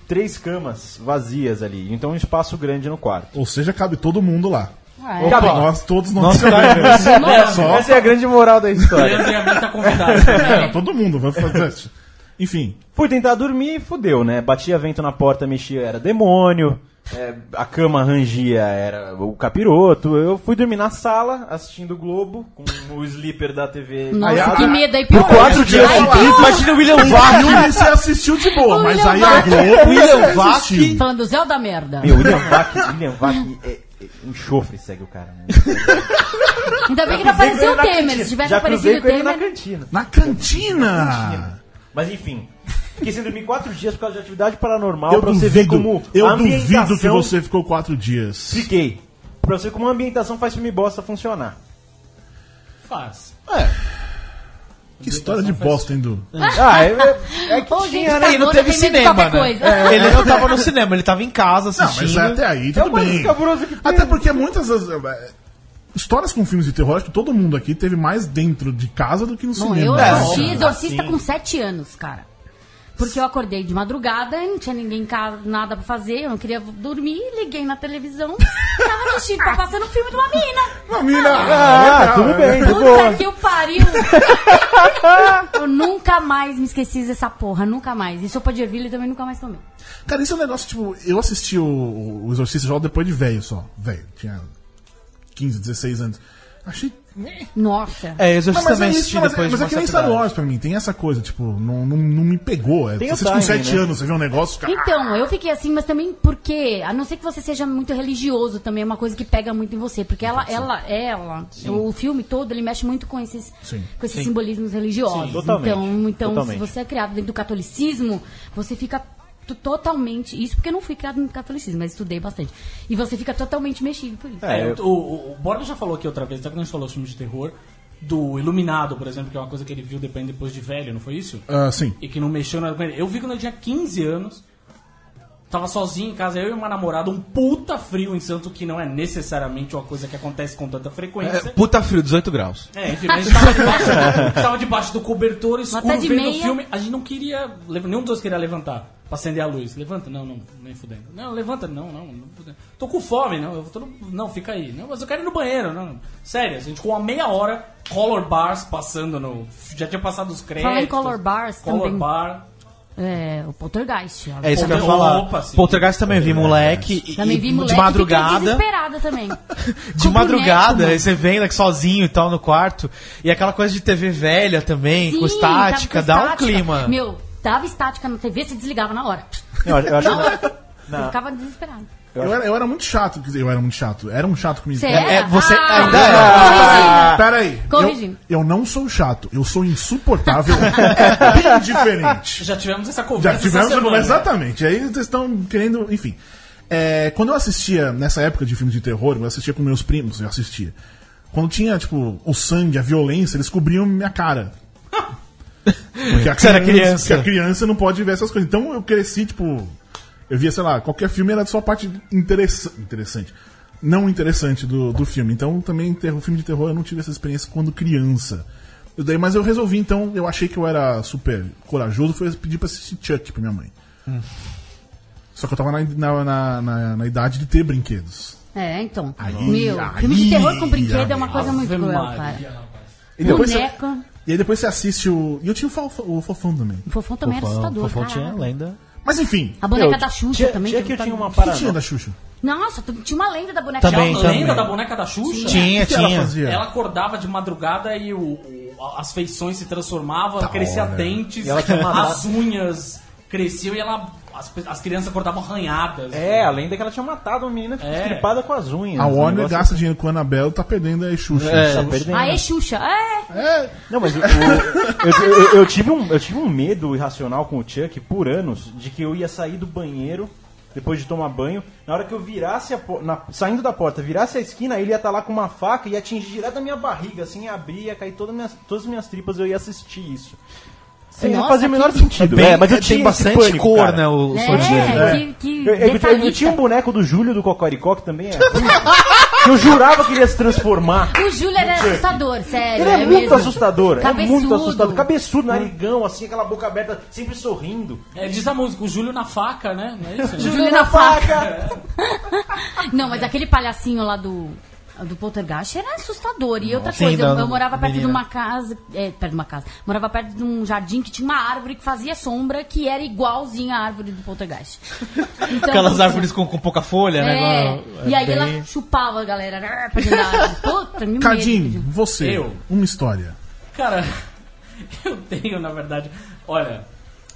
três camas vazias ali. Então um espaço grande no quarto. Ou seja, cabe todo mundo lá. Ah, é. Cabe. Nós todos não sabemos. *laughs* Só Essa é a grande moral da história. Leandro e a tá convidado. *laughs* É, todo mundo vai fazer. isso. Enfim, Fui tentar dormir e fudeu, né? Batia vento na porta, mexia, era demônio. é, a cama rangia, era o capiroto. Eu fui dormir na sala, assistindo o Globo, com o sleeper da TV. Nossa, ligado. que medo aí. Por quatro dias Imagina o William Vac. você assistiu de boa, O mas William aí a. Globo *laughs* William Vac. Falando do Zé da merda. Meu, William Vac, William Vac é, é enxofre segue o cara, né? *laughs* Ainda bem que não apareceu o Temer. Se tivesse Já cruzei aparecido o com ele na Temer. cantina. Na cantina! Mas enfim, fiquei sem dormir quatro dias por causa de atividade paranormal, Eu pra você ver duvido, como eu duvido que ambientação- você ficou quatro dias. Fiquei. Pra você ver como a ambientação faz filme bosta funcionar. Faz. Que história de bosta, hein, Du? Ah, é, é, é *laughs* que Ô, gente, tinha, né? tá E não teve cinema, né? É, Ele não tava no cinema, ele tava em casa Não, assistindo. mas até aí É tudo mais bem. Até porque muitas das. é, Histórias com filmes de terror, acho que todo mundo aqui teve mais dentro de casa do que no Bom, cinema. eu É, assisti. Exorcista Assim. com 7 anos, cara. Porque eu acordei de madrugada, não tinha ninguém em casa, nada pra fazer, eu não queria dormir, liguei na televisão, tava assistindo, tá passando o filme de uma mina. Uma mina! Ah, legal, tudo é. bem, de Puta boa. que o pariu! *laughs* eu nunca mais me esqueci dessa porra, nunca mais. E sopa de ervilha também nunca mais comi. Cara, isso é um negócio, tipo, eu assisti o, o Exorcista já depois de velho só. Velho, tinha 15, 16 anos. Achei. Nossa. É, Não, Exorcista mas é isso, assisti mas, depois mas de é que nem Star. Wars pra mim, tem essa coisa, tipo, não, não, não me pegou. É, Tem você com timing, 7 né? anos, você vê um negócio, cara. Então, eu fiquei assim, mas também porque, a não ser que você seja muito religioso, também é uma coisa que pega muito em você, porque ela, ela, ela, o filme todo, ele mexe muito com esses, Sim. com esses simbolismos religiosos. Sim, totalmente. Então, então Totalmente. se você é criado dentro do catolicismo, você fica totalmente, isso porque eu não fui criado no catolicismo, mas estudei bastante. E você fica totalmente mexido por isso. É, É, eu- o, o, o Borba já falou aqui outra vez, até quando a gente falou filme de terror, do Iluminado, por exemplo, que é uma coisa que ele viu depois, depois de velho, não foi isso? Ah, sim. E que não mexeu nada com ele. Eu vi quando eu tinha 15 anos, tava sozinho em casa, eu e uma namorada, um puta frio em Santos, que não é necessariamente uma coisa que acontece com tanta É, frequência. puta frio, 18 graus. É, enfim, mas a gente tava debaixo, *laughs* tava debaixo do cobertor escuro tá de vendo o filme. A gente não queria. Nenhum dos dois queria levantar pra acender a luz. Levanta, não, não, nem fudendo. Não, levanta, não, não, não fudendo. Tô com fome, não. Eu tô no- não, fica aí. Não, mas eu quero ir no banheiro, não. Sério, a gente com uma meia hora, color bars passando no. Já tinha passado os créditos. Falar em color bars color também. bar. É, o Poltergeist. ó. É isso que eu ia falar. Opa, sim. Poltergeist também vi, moleque. e- Também vi de moleque, fiquei madrugada. desesperada também. *laughs* De Com madrugada, boneco, aí você vendo aqui sozinho e tal no quarto. E aquela coisa de TV velha também, com Sim, estática, tava com dá um estática. clima. Meu, dava estática na TV, você desligava na hora. Eu, eu acho que- Eu ficava desesperado. Eu era, eu era muito chato, quer dizer, eu era muito chato. Era um chato comigo. Você É, era? você Ah, ainda corrigindo. Pera aí. Corrigindo. Eu, eu não sou chato, eu sou insuportável. é *laughs* bem diferente. Já tivemos essa Já conversa. tivemos essa semana. Exatamente. Aí vocês estão querendo. Enfim. É, quando eu assistia, nessa época de filmes de terror, eu assistia com meus primos, eu assistia. Quando tinha, tipo, o sangue, a violência, eles cobriam minha cara. Porque a Você era criança. porque a criança não pode ver essas coisas. Então eu cresci, tipo. Eu via, sei lá, qualquer filme era só a parte interessa interessante. Não interessante do, do filme. Então também, terror, filme de terror, eu não tive essa experiência quando criança. Eu daí, mas eu resolvi, então, eu achei que eu era super corajoso, foi pedir pra assistir Chuck pra minha mãe. Só que eu tava na, na, na, na- na idade de ter brinquedos. É, então. Aí, Meu, aí, filme de terror com brinquedo é uma aí. coisa muito cruel, cara. E depois, Boneca. E aí depois você assiste o. E eu tinha o, Fofão- o Fofão também. O fofão também era assustador, Fofão tinha lenda. Mas enfim, A boneca Meu, da Xuxa tinha- também. tinha que que eu tinha uma o que tinha parada. da Xuxa? Nossa, tu- tinha uma lenda da boneca Também, Tinha da a também. lenda da boneca da Xuxa? Tinha, O que ela tinha. fazia? Ela acordava de madrugada e o, o- as feições se transformavam, Da crescia hora. dentes, E ela tinha matado- as unhas cresciam e ela, as, as crianças acordavam arranhadas. É, além da que ela tinha matado uma menina É. estripada com as unhas. A Warner gasta dinheiro com a Annabelle tá perdendo a Xuxa. É. Tá perdendo. Aê, Xuxa. É. É, Não, mas o- eu, eu- eu tive um, eu tive um medo irracional com o Chuck por anos de que eu ia sair do banheiro depois de tomar banho. Na hora que eu virasse a na- saindo da porta, virasse a esquina, ele ia estar lá com uma faca e ia atingir direto a minha barriga, assim, ia abrir, ia cair todas, minhas, todas as minhas tripas, eu ia assistir isso. Sem Nossa, fazer o menor que- sentido. Bem- é, mas eu tinha bastante pânico, cor, cara. né? O É, som de que, que Eu, eu- eu- eu tinha um boneco do Júlio do Cocoricó, que também é que eu jurava que ele ia se transformar. O Júlio era assustador, sério. Ele é, muito mesmo. assustador, é Cabeçudo. muito assustador. Cabeçudo, narigão, assim, aquela boca aberta, sempre sorrindo. É, diz a música, o Júlio na faca, né? Não é isso? Júlio na faca. *laughs* Não, mas aquele palhacinho lá do, do Poltergeist era assustador. E outra Sim, coisa, eu, eu morava perto menina. de uma casa. É, perto de uma casa. Morava perto de um jardim que tinha uma árvore que fazia sombra que era igualzinha à árvore do Poltergeist. *laughs* Então, Aquelas árvores com, com pouca folha, É, né? e aí bem- ela chupava a galera né. *laughs* Puta, me Cadinho, você, Eu. uma história. Cara, *laughs* eu tenho, na verdade. Olha,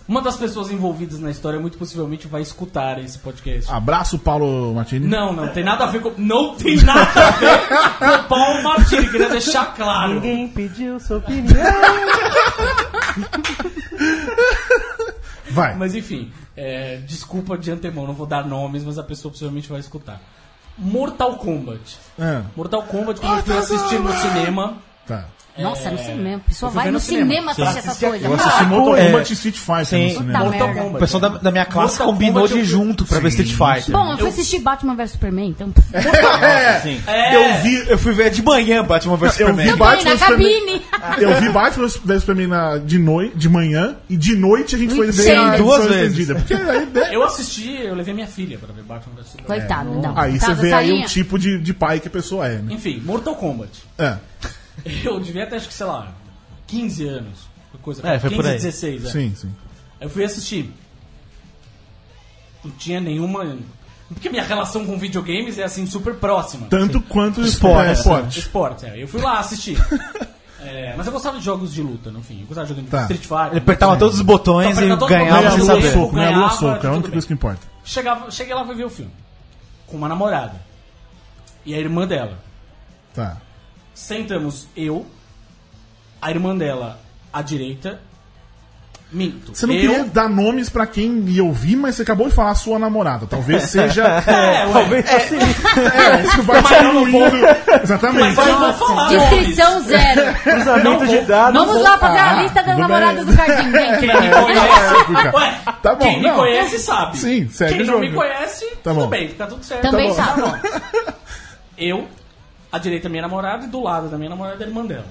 uma das pessoas envolvidas na história muito possivelmente vai escutar esse podcast. Abraço, Paulo Martini. Não, não tem nada a ver com. Não tem nada a ver com o Paulo Martini, queria deixar claro. Ninguém pediu sua opinião. *laughs* Vai. Mas enfim, é, desculpa de antemão, não vou dar nomes, mas a pessoa possivelmente vai escutar. Mortal Kombat. É. Mortal Kombat, quando eu fui assistir no cinema, Tá. Nossa, no cinema. A pessoa vai no cinema. cinema assistir essas coisas. Eu assisti Mortal é. Kombat e Street Fighter no cinema. Mortal merda. O Kombat. pessoal da, da minha classe Mortal combinou Kombat de junto pra ver Street Fighter. Bom, eu fui assistir Batman vs Superman, então. *laughs* É, eu vi, Eu fui ver de manhã Batman vs eu vi Superman. Batman na vs Superman. cabine. Eu vi Batman vs Superman na, de, noi, de manhã e de noite a gente foi ver Sim. a Duas vezes. estendida. Porque aí, *laughs* né, Eu assisti, eu levei minha filha pra ver Batman vs Superman. Coitado, não. aí você vê aí o tipo de, de pai que a pessoa é, né? Enfim, Mortal Kombat. É. *laughs* Eu devia ter, acho que, sei lá, 15 anos. Coisa, É, foi 15, por aí. 16, é. Sim, sim. Aí eu fui assistir. Não tinha nenhuma. Porque minha relação com videogames é assim super próxima. Tanto quanto Esporte. É, esporte. Esporte, é. Eu fui lá assistir. *laughs* É, mas eu gostava de jogos de luta, no fim. Eu gostava de jogos de Tá. Street Fighter. Ele apertava todos os botões Então, e ganhava sem saber. soco, lua ganhava, soco. É a única coisa que importa. Chegava, cheguei lá pra ver o filme. Com uma namorada. E a irmã dela. Tá. Sentamos eu, a irmã dela à direita. Minto. Você não eu, queria dar nomes pra quem ia ouvir, mas você acabou de falar a sua namorada. Talvez *laughs* seja. É, ué. Talvez assim. *laughs* é, isso vai Mas eu não diluindo. Exatamente. Mas eu vou falar Descrição zero. *laughs* Cruzamento de dados. Vamos lá fazer Ah, a lista das namoradas do Cardim. Vem. Quem me conhece. Ué, Tá bom, quem me conhece sabe. Sim, segue Quem não jogo. me conhece, Tá tudo bem, fica tudo certo. Também Tá sabe. bom. Eu, à direita minha namorada e do lado da minha namorada a irmã dela.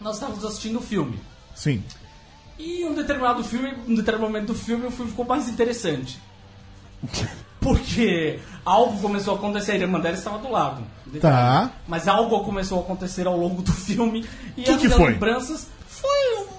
Nós estávamos assistindo o filme. Sim. E um determinado filme, um determinado momento do filme, o filme ficou mais interessante. *laughs* Porque algo começou a acontecer, a irmã dela estava do lado. Tá. Mas algo começou a acontecer ao longo do filme. E Que as que foi? lembranças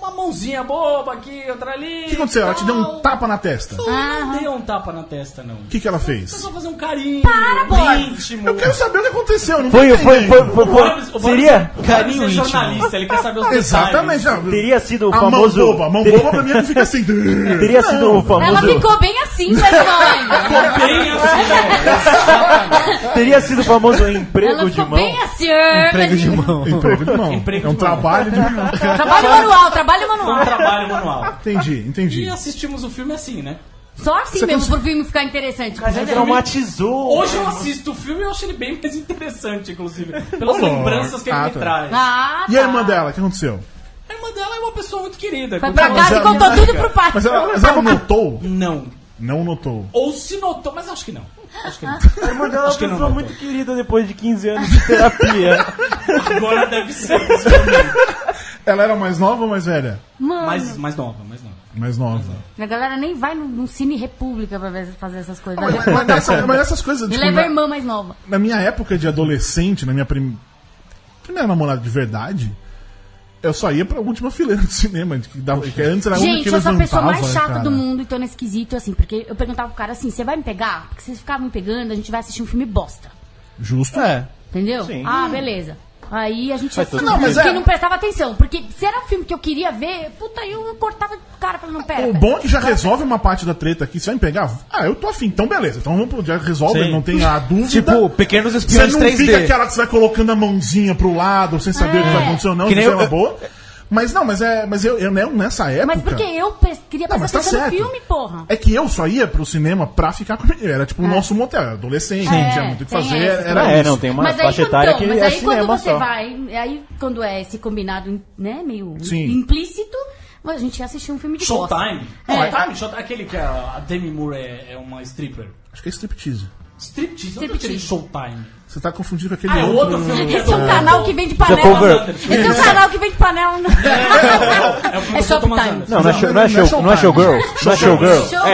uma mãozinha boba aqui, outra ali. O que aconteceu? Ela te deu um tapa na testa. O Não deu um tapa na testa, não. que, que ela fez? só fazer um carinho Para, boy. íntimo. Eu quero saber o que aconteceu. Não Foi, tô foi, entendendo. foi, foi, O foi. Boris- o Boris- Seria? o Boris Carinho é íntimo. jornalista, ele quer saber os Exatamente. detalhes. não. Teria sido o a famoso. mão boba. A mão boba pra mim não fica assim. *laughs* Teria sido o Ela famoso. ficou bem assim, mas não. Bem assim, né? *laughs* Teria sido o famoso emprego Ela de ficou mão. bem assim. Emprego de mão. Emprego de mão. Emprego é um de mão. trabalho de mão. Trabalho manual, trabalho Foi um manual. trabalho manual. Entendi, E entendi. assistimos o filme assim, né? Só assim Você mesmo cons- pro filme ficar interessante. Mas Entendeu? traumatizou. Hoje eu assisto o filme e eu acho ele bem mais interessante, inclusive. Pelas lembranças que ele Ah, me tá. traz. Ah, E a tá. irmã dela, o que aconteceu? A irmã dela é uma pessoa muito querida. Foi pra casa e contou tudo pro pai. Mas ela, mas ela notou? Não. Não notou. Ou se notou, mas acho que não. Acho que não. A irmã dela é Acho que uma não pessoa notou. muito querida depois de 15 anos de terapia. *laughs* Agora deve ser. Ela era mais nova ou mais velha? Mano, mais, mais nova, mais nova. Mais nova. a galera nem vai no, no Cine República pra ver- fazer essas coisas. Mas, mas essa- mas essas coisas, Me tipo, leva a irmã mais nova. na minha época de adolescente, na minha prim- primeira namorada de verdade, eu só ia pra última fileira do cinema. Que, dava, que antes era Gente, que eu sou a pessoa mais chata cara. do mundo e tô nesse quesito, assim, porque eu perguntava pro cara assim, você vai me pegar? Porque se você ficar me pegando, a gente vai assistir um filme bosta. Justo. É. Entendeu? Sim. Ah, beleza. Aí a gente filme Não, mas que é- não prestava atenção. Porque se era um filme que eu queria ver, puta, eu cortava o cara falando, não, pera. O bom é que já resolve uma parte da treta aqui. Você vai me pegar? Ah, eu tô afim. Então beleza. Então vamos pro- já resolve, Sim. não tem a *laughs* dúvida. Tipo, pequenos você espiões não 3D. fica aquela que você vai colocando a mãozinha pro lado sem saber o que É. vai acontecer ou não. Que nem isso é uma eu- boa. Mas não, mas é. Mas eu, eu né, nessa época. Mas porque eu queria Não, prestar tá no filme, porra. É que eu só ia pro cinema pra ficar com Era tipo o nosso motel, era adolescente, não tinha muito o que É. fazer. essa Era é, isso. não, tem uma mas aí, faixa quando, etária então, que mas é aí quando cinema você só. vai, aí quando é esse combinado, né, meio Sim. implícito, a gente ia assistir um filme de. Showtime. É. Showtime, Showtime. Aquele que a Demi Moore é, é uma stripper. Acho que é striptease. Striptease, não é Striptease. Showtime. Você tá confundindo com aquele Ah, é outro. outro filme que é Esse é um canal que vende panela. Esse é um canal que vende panela. no- É É Thomas Showtime. Não, não é, é, é Showgirls. Não é Showgirls. É,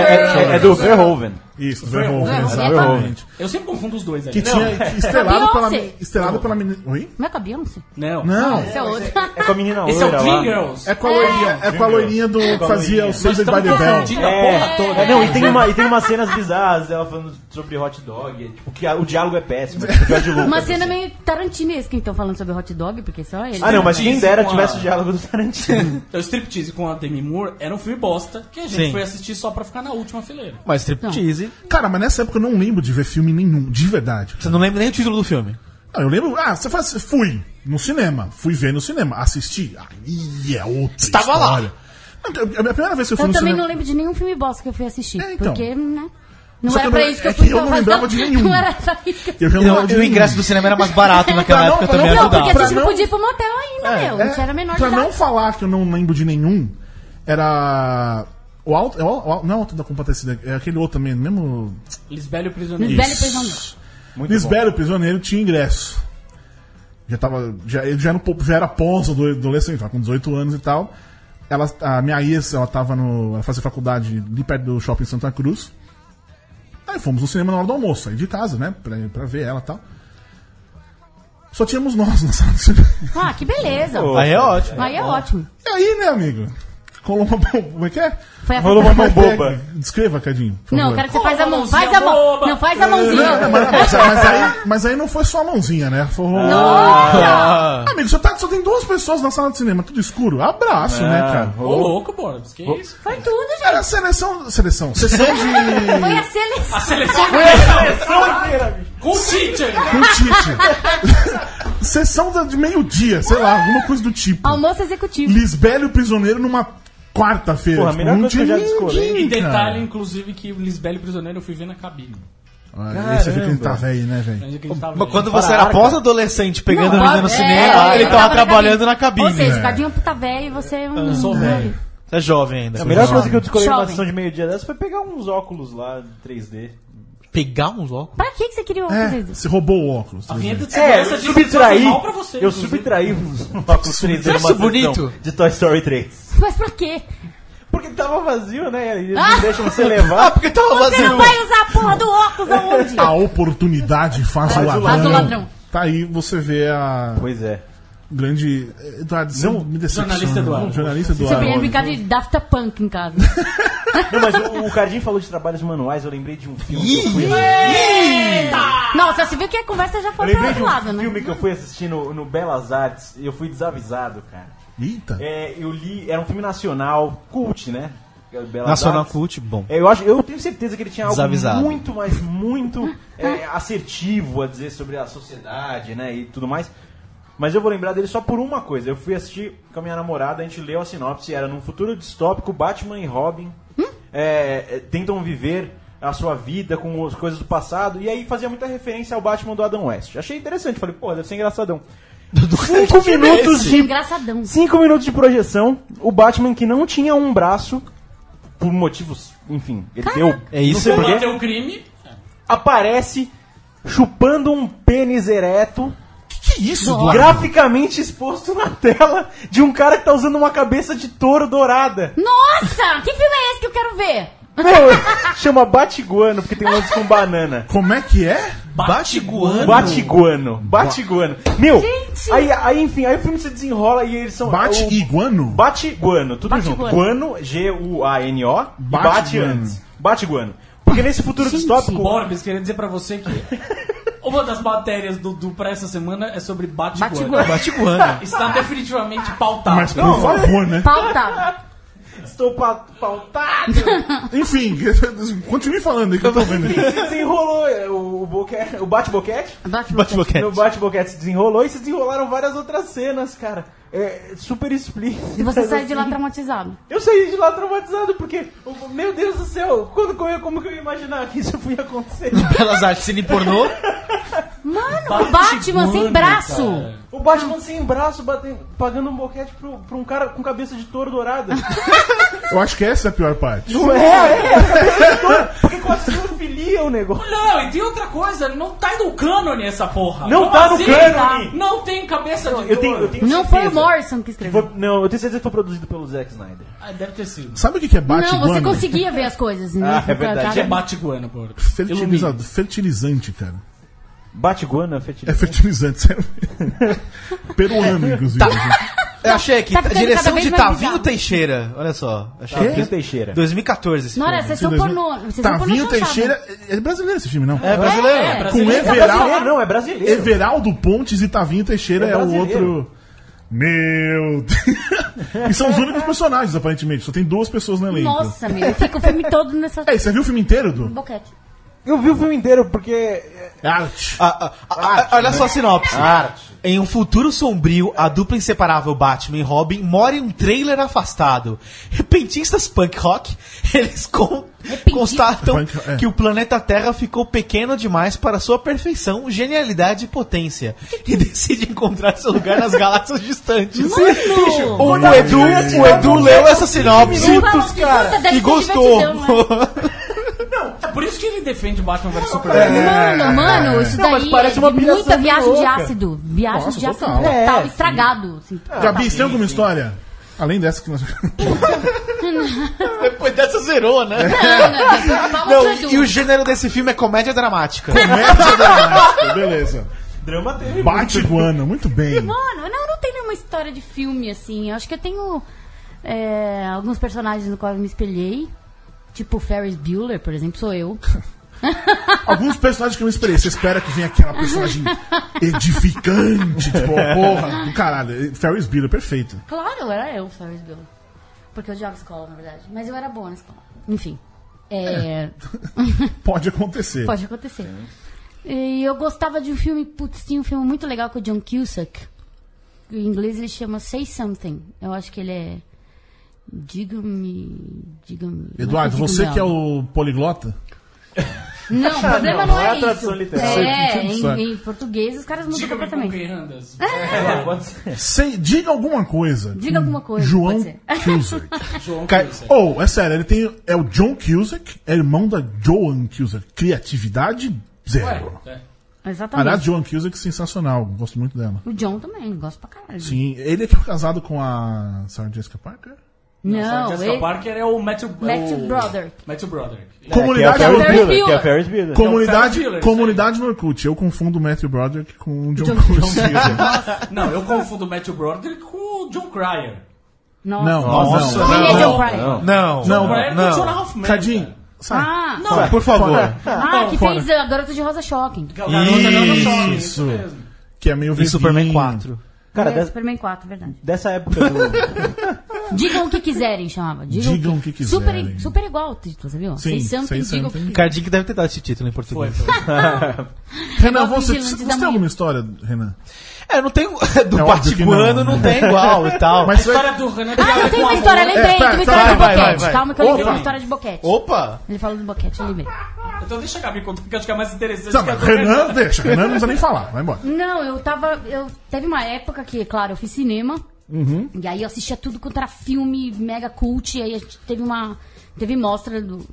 é, é do Verhoeven. Isso, Verhoeven, Verhoeven. exatamente. Eu sempre confundo os dois aí. Que Não, *laughs* tinha estrelado pela, estrelado pela menina. Oi? Não é com a Beyoncé? Não. Não. Esse é outro. É com a menina Esse é o. Girls. É com a loirinha, é com a loirinha do que fazia o Nós Saved by the Bell. a porra toda. É, não, e tem, uma, e tem umas cenas bizarras ela falando sobre hot dog. Tipo, que a- o diálogo é péssimo. Tipo, George Lucas. Uma cena assim. meio tarantinesca, então, falando sobre hot dog, porque só ele. Ah, não, mas quem dera a- tivesse o diálogo do Tarantino. *laughs* O Striptease com a Demi Moore era um filme bosta que a gente Sim. foi assistir só pra ficar na última fileira. Mas striptease. Cara, mas nessa época eu não lembro de ver filme nenhum, de verdade. Você não lembra nem o título do filme. Não, eu lembro, ah, você faz, fui no cinema, fui ver no cinema, assisti, aí é outra Estava lá. Não, a minha primeira vez que eu fui Eu no também cinema... não lembro de nenhum filme bosta que eu fui assistir. É, então. Porque, né? Não Só era eu pra não- isso que eu é fui que eu não lembrava de *laughs* nenhum. Não era pra isso que eu Eu já não Não, o ingresso do cinema era mais barato naquela *laughs* não- época, pra também não- Não, ajudava. porque a gente não não- podia ir pro motel ainda, meu. A gente era menor de pra não falar que eu não lembro de nenhum, era. O alto, é o, o- não é o alto da compadecida, é aquele outro também, mesmo. Lisbélio Prisioneiro. Lisbela e Prisioneiro. Muito Lisbelo, prisioneiro, tinha ingresso. Já tava. Já, ele já era, já era pós adolescente, com 18 anos e tal. Ela, a minha ex, ela tava no. Ela fazia faculdade ali perto do shopping Santa Cruz. Aí fomos no cinema na hora do almoço, aí de casa, né? Pra, pra ver ela e tal. Só tínhamos nós na sala de cinema. Ah, que beleza. Aí é ótimo. Aí é ótimo. E aí, né, amigo? Colou uma. Como é que é? Foi a Rolou uma mão é é? boba. Descreva, Cadinho. por Não, eu favor. quero que você faz a mão. mãozinha Faz a mão. Não, faz a mãozinha. Não, mas, mas- mas aí, mas aí não foi só a mãozinha, né? Foi um- Nossa! Amigo, só, tá, só tem duas pessoas na sala de cinema, tudo escuro. Abraço, né, cara? Ô, louco, Borbs. Que isso? Foi tudo, gente. Era seleção. Seleção. Sessão de. Foi a seleção. A seleção com o teacher. Com Tite. *laughs* Sessão da- de meio-dia, sei lá, alguma coisa do tipo. Almoço executivo. Lisbelo e prisioneiro numa quarta-feira. Porra, a melhor coisa que eu já descolei. E cara. detalhe, inclusive, que o Lisbélio Prisioneiro eu fui ver na cabine. Ah, Aí você vê que ele tá velho, né, velho? Ele Mas quando você era pós-adolescente pegando Não, a menina no é, cinema, ele eu tava na trabalhando na Ou cabine. seja, né? o Cadinho é um puta velho e você é um. Eu sou velho. Você é jovem ainda. A melhor Jovem. coisa que eu descobri numa Jovem. sessão de meio-dia dessa foi pegar uns óculos lá 3D. Pegar uns óculos? Pra que que você queria É, óculos? você roubou o óculos. A vinheta de É, segurança eu que faz subtraí. mal pra você. Eu inclusive. subtraí uns óculos 3D numa Isso sessão bonito. de Toy Story 3. Mas pra quê? Porque tava vazio, né? Eles Ah! não deixam você *laughs* Ah, levar. porque tava Você vazio. não vai usar a porra do óculos aonde? A oportunidade faz, o ladrão. Faz o ladrão. Tá aí, você vê a Pois é. grande. Eduardo, você Não, me decepciona. jornalista Eduardo. Jornalista Você Eduardo. veio brincar de Daft Punk em casa. *laughs* Não, mas o, o Cardinho falou de trabalhos manuais, eu lembrei de um filme que eu fui Nossa, você viu que a conversa já Eu foi lembrei para de outro um lado, né? filme que eu fui assistir no, no Belas Artes e eu fui desavisado, cara. Eita. É, eu li, era um filme nacional, cult, né? Belas Nacional Artes. Cult, bom. É, Eu, acho, eu tenho certeza que ele tinha algo muito, mas muito é, assertivo a dizer sobre a sociedade, né? E tudo mais. Mas eu vou lembrar dele só por uma coisa. Eu fui assistir com a minha namorada, a gente leu a sinopse, era num futuro distópico, Batman e Robin é, é, tentam viver a sua vida com as coisas do passado, e aí fazia muita referência ao Batman do Adam West. Achei interessante, falei, pô, deve ser engraçadão. *laughs* Cinco minutos de Engraçadão. Cinco minutos de projeção, o Batman que não tinha um braço, por motivos, enfim, ele deu. É isso o crime. aparece chupando um pênis ereto, Que isso, Eduardo? graficamente exposto na tela de um cara que tá usando uma cabeça de touro dourada. Nossa, que filme é esse que eu quero ver? Meu, chama Batiguano, porque tem um lance com banana. Como é que é? Batiguano. Batiguano, Batiguano. Meu, Gente! aí, aí enfim, aí o filme se desenrola e eles são. Bate o- iguano? Batiguano, tudo Batiguano. junto. Guano, G-U-A-N-O, bate Batiguano. antes. Batiguano. Porque nesse futuro Gente. distópico. Borbes, queria dizer pra você que *laughs* uma das matérias do, do pra essa semana é sobre. Batiguano. Batiguano. *laughs* Está definitivamente pautado. Mas por favor, né? Pauta. Estou pa- pautado. *laughs* Enfim, *laughs* continue falando aí que eu tô vendo se desenrolou é, o, o, boque- o bate-boquete. Bate Bate-boquete. No bate-boquete se desenrolou e se desenrolaram várias outras cenas, cara. É super explícito. E você sai de lá *laughs* traumatizado. Eu saí de lá traumatizado porque, meu Deus do céu, quando, como que eu ia imaginar que isso ia acontecer? *laughs* Pelas artes cine pornô. Mano, o Batman sem braço. cara. O Batman sem braço batendo, pagando um boquete pro, pra um cara com cabeça de touro dourada. *laughs* Eu acho que essa é a pior parte. Não é, é, a cabeça de touro. Porque quase filia o negócio. Não, e tem outra coisa, não tá no cânone essa porra. Não Como tá no assim? cânone. Não tem cabeça de Eu tenho, eu touro. tenho Não foi o certeza Morrison que escreveu. foi- Não, eu tenho certeza que foi produzido pelo Zack Snyder. Ah, deve ter sido. Sabe o que é Não, você conseguia ver as coisas. né? *laughs* Ah, é verdade. Que é Batiguano, porra. Fertilizado, fertilizante, cara. Batiguana, É fertilizante. fertilizante, *laughs* sério. Peruano, inclusive. Eu achei aqui, Tá direção de Tavinho. Teixeira. Olha só. Achei Tavinho. Teixeira. 2014 esse filme. vocês são pornô. Vocês são pornô Tavinho. Teixeira. É brasileiro esse filme, não? É brasileiro. É, é. Com brasileiro. É brasileiro, Everaldo, não, é brasileiro. Everaldo Pontes e Tavinho Teixeira É é, o outro. Meu Deus. *laughs* e são os únicos personagens, aparentemente. Só tem duas pessoas no elenco. Nossa, meu. Fica o filme todo nessa Ei, você viu o filme inteiro, Du? boquete. Eu vi o filme inteiro porque. É arte. Ah, ah, ah, olha só a sinopse. Em um futuro sombrio, a dupla inseparável Batman e Robin mora em um trailer afastado. Repentistas punk rock, *laughs* eles com Repentino. constatam Punk- é. que o planeta Terra ficou pequeno demais para sua perfeição, genialidade e potência. E decide encontrar seu lugar nas *laughs* galáxias distantes. Mano! O, o Edu, o Edu leu essa sinopse e gostou. *laughs* né? É por isso que ele defende Batman vs Superman. Mano, mano, isso Não, daí parece é uma de muita de viagem de louca. ácido. Viagem Nossa, de ácido total. total, É, estragado. assim. Gabi, você tem alguma história? Além dessa que nós. Depois dessa zerou, né? Não, *laughs* pro Edu. e o gênero desse filme é comédia dramática. Comédia dramática, beleza. Drama teve. Bate Guana, muito bem. Mano, não, não tem nenhuma história de filme, assim. Eu acho que eu tenho é, alguns personagens no qual eu me espelhei. Tipo o Ferris Bueller, por exemplo, sou eu. *laughs* Alguns personagens que eu me esperei. Você espera que venha aquela personagem *laughs* edificante, tipo, porra, do caralho. Ferris Bueller, perfeito. Claro, era eu, Ferris Bueller. Porque eu odiava escola, na verdade. Mas eu era boa na escola. Enfim. É, *laughs* Pode acontecer. pode acontecer. E eu gostava de um filme, putz, tinha um filme muito legal com o John Cusack. Em inglês ele chama Say Something. Eu acho que ele é. Diga-me. Diga-me. Eduardo, não você que é o poliglota, Não, o problema Não, não, não é é, isso. literal. É, em, em português os caras mudam completamente. É, pode ser. sei, diga alguma coisa. Diga alguma coisa, João. Cusack. *laughs* João Cusack. Ou, é sério, ele tem. É o John Cusack, é irmão da Joan Cusack. Criatividade zero. Ué, é. Exatamente. Aliás, Joan Cusack sensacional, gosto muito dela. O John também, gosto pra caralho. Sim, ele é que é casado com a Sarah Jessica Parker? Não, Sarah Jessica ele... Parker é o Matthew, Matthew o... Broderick. Matthew Broderick. Comunidade que é o Ferris Bueller. Que é. Ferris Bueller. Comunidade, Bueller, comunidade no Orkut. Eu confundo o Matthew Broderick com o John, John é- *laughs* *laughs* Não, eu confundo o Matthew Broderick com o John Cryer. Nossa. Não, Nossa, não, Quem é não. John Cryer? Não. Não, Não, é não. Jonah Hoffman. Cadinho, sai. Ah, Não, Por favor. ah que fora. fez a Garota de Rosa Shocking. É garota não no shopping, Isso. isso mesmo. Que é meio E. Superman 4. Cara, é, dessa, Superman 4, verdade. dessa época do. *laughs* Digam o que quiserem, chamava. Digam, Digam o que quiserem. Super, super igual o título, você viu? Sim, Say something, say digam o que something. quiserem. Cardinho deve ter dado esse título em Foi, português. foi. *laughs* Renan, Igual você, você tem alguma história, Renan? É, não tem. *laughs* Do É Batiguano não, não, né? tem igual e tal. A Mas vai... história do Renan a Ah, eu tenho uma amor. história, lembrei, É, tem uma história vai, de vai, boquete. vai. Calma que eu lembrei uma história de boquete. Opa! Ele falou do boquete, eu lembrei. Então deixa a Gabi contar, porque eu acho que é mais interessante Não, a Renan, deixa. Renan não precisa nem falar. Vai embora. Não, eu tava. Eu, teve uma época que, claro, eu fiz cinema. Uhum. E aí eu assistia tudo quanto era filme mega cult. E aí a gente teve uma. Teve mostra do-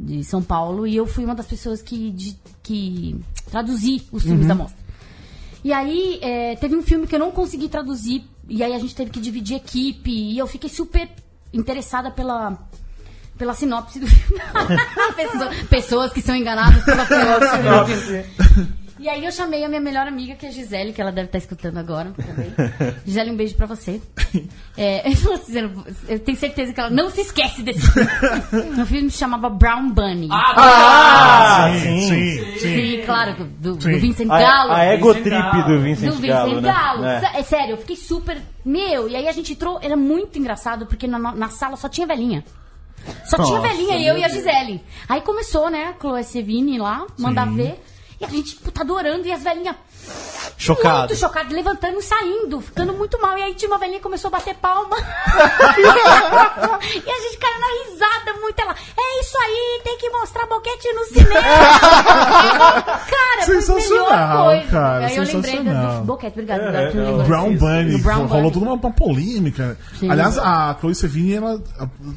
de São Paulo e eu fui uma das pessoas que, de- que traduzi os filmes Uhum. da mostra. E aí é, teve um filme que eu não consegui traduzir. E aí a gente teve que dividir equipe. E eu fiquei super interessada pela. Pela sinopse do *laughs* filme. *laughs* Pessoa- pessoas que são enganadas pela sinopse. E aí eu chamei a minha melhor amiga, que é a Gisele, que ela deve estar escutando agora também. *laughs* Gisele, um beijo pra você. *laughs* É, eu assim, eu- tenho certeza que ela não se esquece desse filme. *laughs* O filme se chamava Brown Bunny. Ah, sim, sim, sim. Sim, claro, do, do. Vincent A, Gallo. a ego Vincent trip Gallo. do do Vincent Vincent Gallo, né? Gallo. É. É sério, eu fiquei super. Meu, e aí a gente entrou, era muito engraçado, porque na, na sala só tinha velhinha. Só tinha velhinha, eu e a Gisele. Aí começou, né, a Chloe Sevigny lá, mandar ver. E a gente, puta, adorando, e as velhinhas Chocado. muito chocadas, levantando e saindo, ficando muito mal. E aí tinha uma velhinha que começou a bater palma. *laughs* e a gente caiu na risada muito. Ela, é isso aí, tem que mostrar boquete no cinema. *laughs* cara, Sensacional, coisa. cara, Aí eu lembrei do, sensacional. do boquete, obrigado. obrigado, que me lembrou Brown. Bunny, Brown rolou toda uma, uma polêmica. Sim. Aliás, a Chloe Sevigny, ela.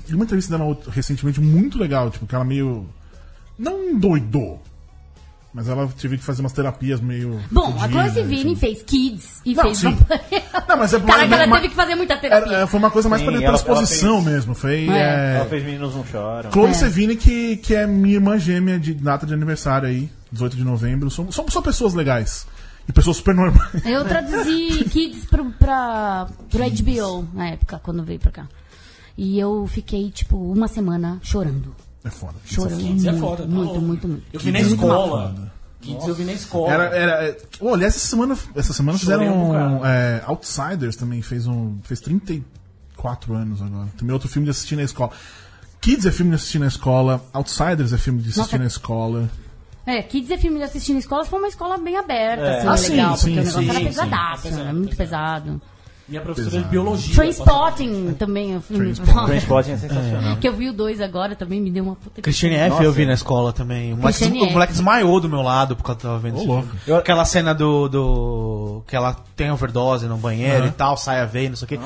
uma entrevista dela recentemente muito legal, tipo, que ela meio. Não endoidou. Mas ela teve que fazer umas terapias meio. Bom, a Sevigny enfim. fez Kids e Não, fez sim. Não, mas é *laughs* Caraca, mas- ela mas- teve que fazer muita terapia. Era- é, foi uma coisa mais Sim, pra, ela- pela ela exposição fez- mesmo. Foi. É. é, Ela fez Meninos Não Choram. Chloe É. Sevigny, que, que é minha irmã gêmea de data de aniversário aí, 18 de novembro. Somos só pessoas legais. E pessoas super normais. Eu traduzi Kids pro, pra, pro HBO na época, quando veio pra cá. E eu fiquei, tipo, uma semana chorando. É foda. Chorando Kids é muito, foda, tá muito, louco. muito, muito. Eu vi na é muito escola. Kids eu vi na escola. Era, era, é, oh, aliás, essa semana, essa semana um fizeram é, Outsiders também, fez um. fez 34 anos agora. Também outro filme de assistir na escola. Kids é filme de assistir na escola, Outsiders é filme de assistir Nossa. na escola. É, Kids é filme de assistir na escola, foi uma escola bem aberta, assim, Ah, sim, legal, sim, porque o negócio sim, era sim, pesadaço, sim. era muito pesado. Minha professora de biologia. Trainspotting também. é um filme Transporting é sensacional. que eu vi o dois agora também, me deu uma puta que- Christiane F. Nossa. eu vi na escola também. O moleque, o moleque desmaiou do meu lado porque eu tava vendo esse louco. filme. Aquela cena do, do. que ela tem overdose no banheiro e tal, sai a veia, não sei o quê.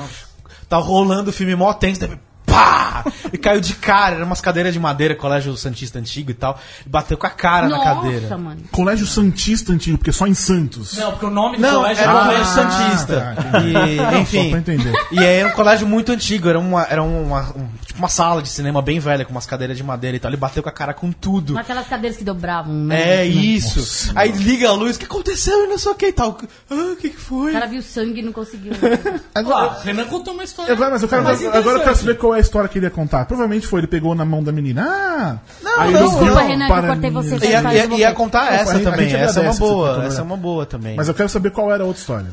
Tá rolando o filme mó tenso, pá! E caiu de cara, eram umas cadeiras de madeira, colégio Santista antigo e tal. E bateu com a cara na cadeira. Nossa, mano. Colégio Santista antigo, porque só em Santos. Não, porque o nome do Não, colégio era é Ah, colégio colégio Santista. tá, entendi. E, Não, enfim. só pra entender. E aí era um colégio muito antigo, era uma, era uma, um- tipo uma sala de cinema bem velha, com umas cadeiras de madeira e tal. Ele bateu com a cara com tudo. Com aquelas cadeiras que dobravam, né? É isso. aí liga a luz, o que aconteceu e não sei o que e tal. Ah, o que, que foi? O cara viu sangue e não conseguiu. Ah, Renan contou uma história. Agora, mas eu quero, mais agora eu quero saber qual é a história que ele ia contar. Provavelmente foi, ele pegou na mão da menina. Ah! Não, aí não, ele Desculpa, Renan, que eu para cortei você. Ia, ia, ia contar Não, essa também. gente Essa é uma boa. Essa é né? uma boa também. Mas eu quero saber qual era a outra história.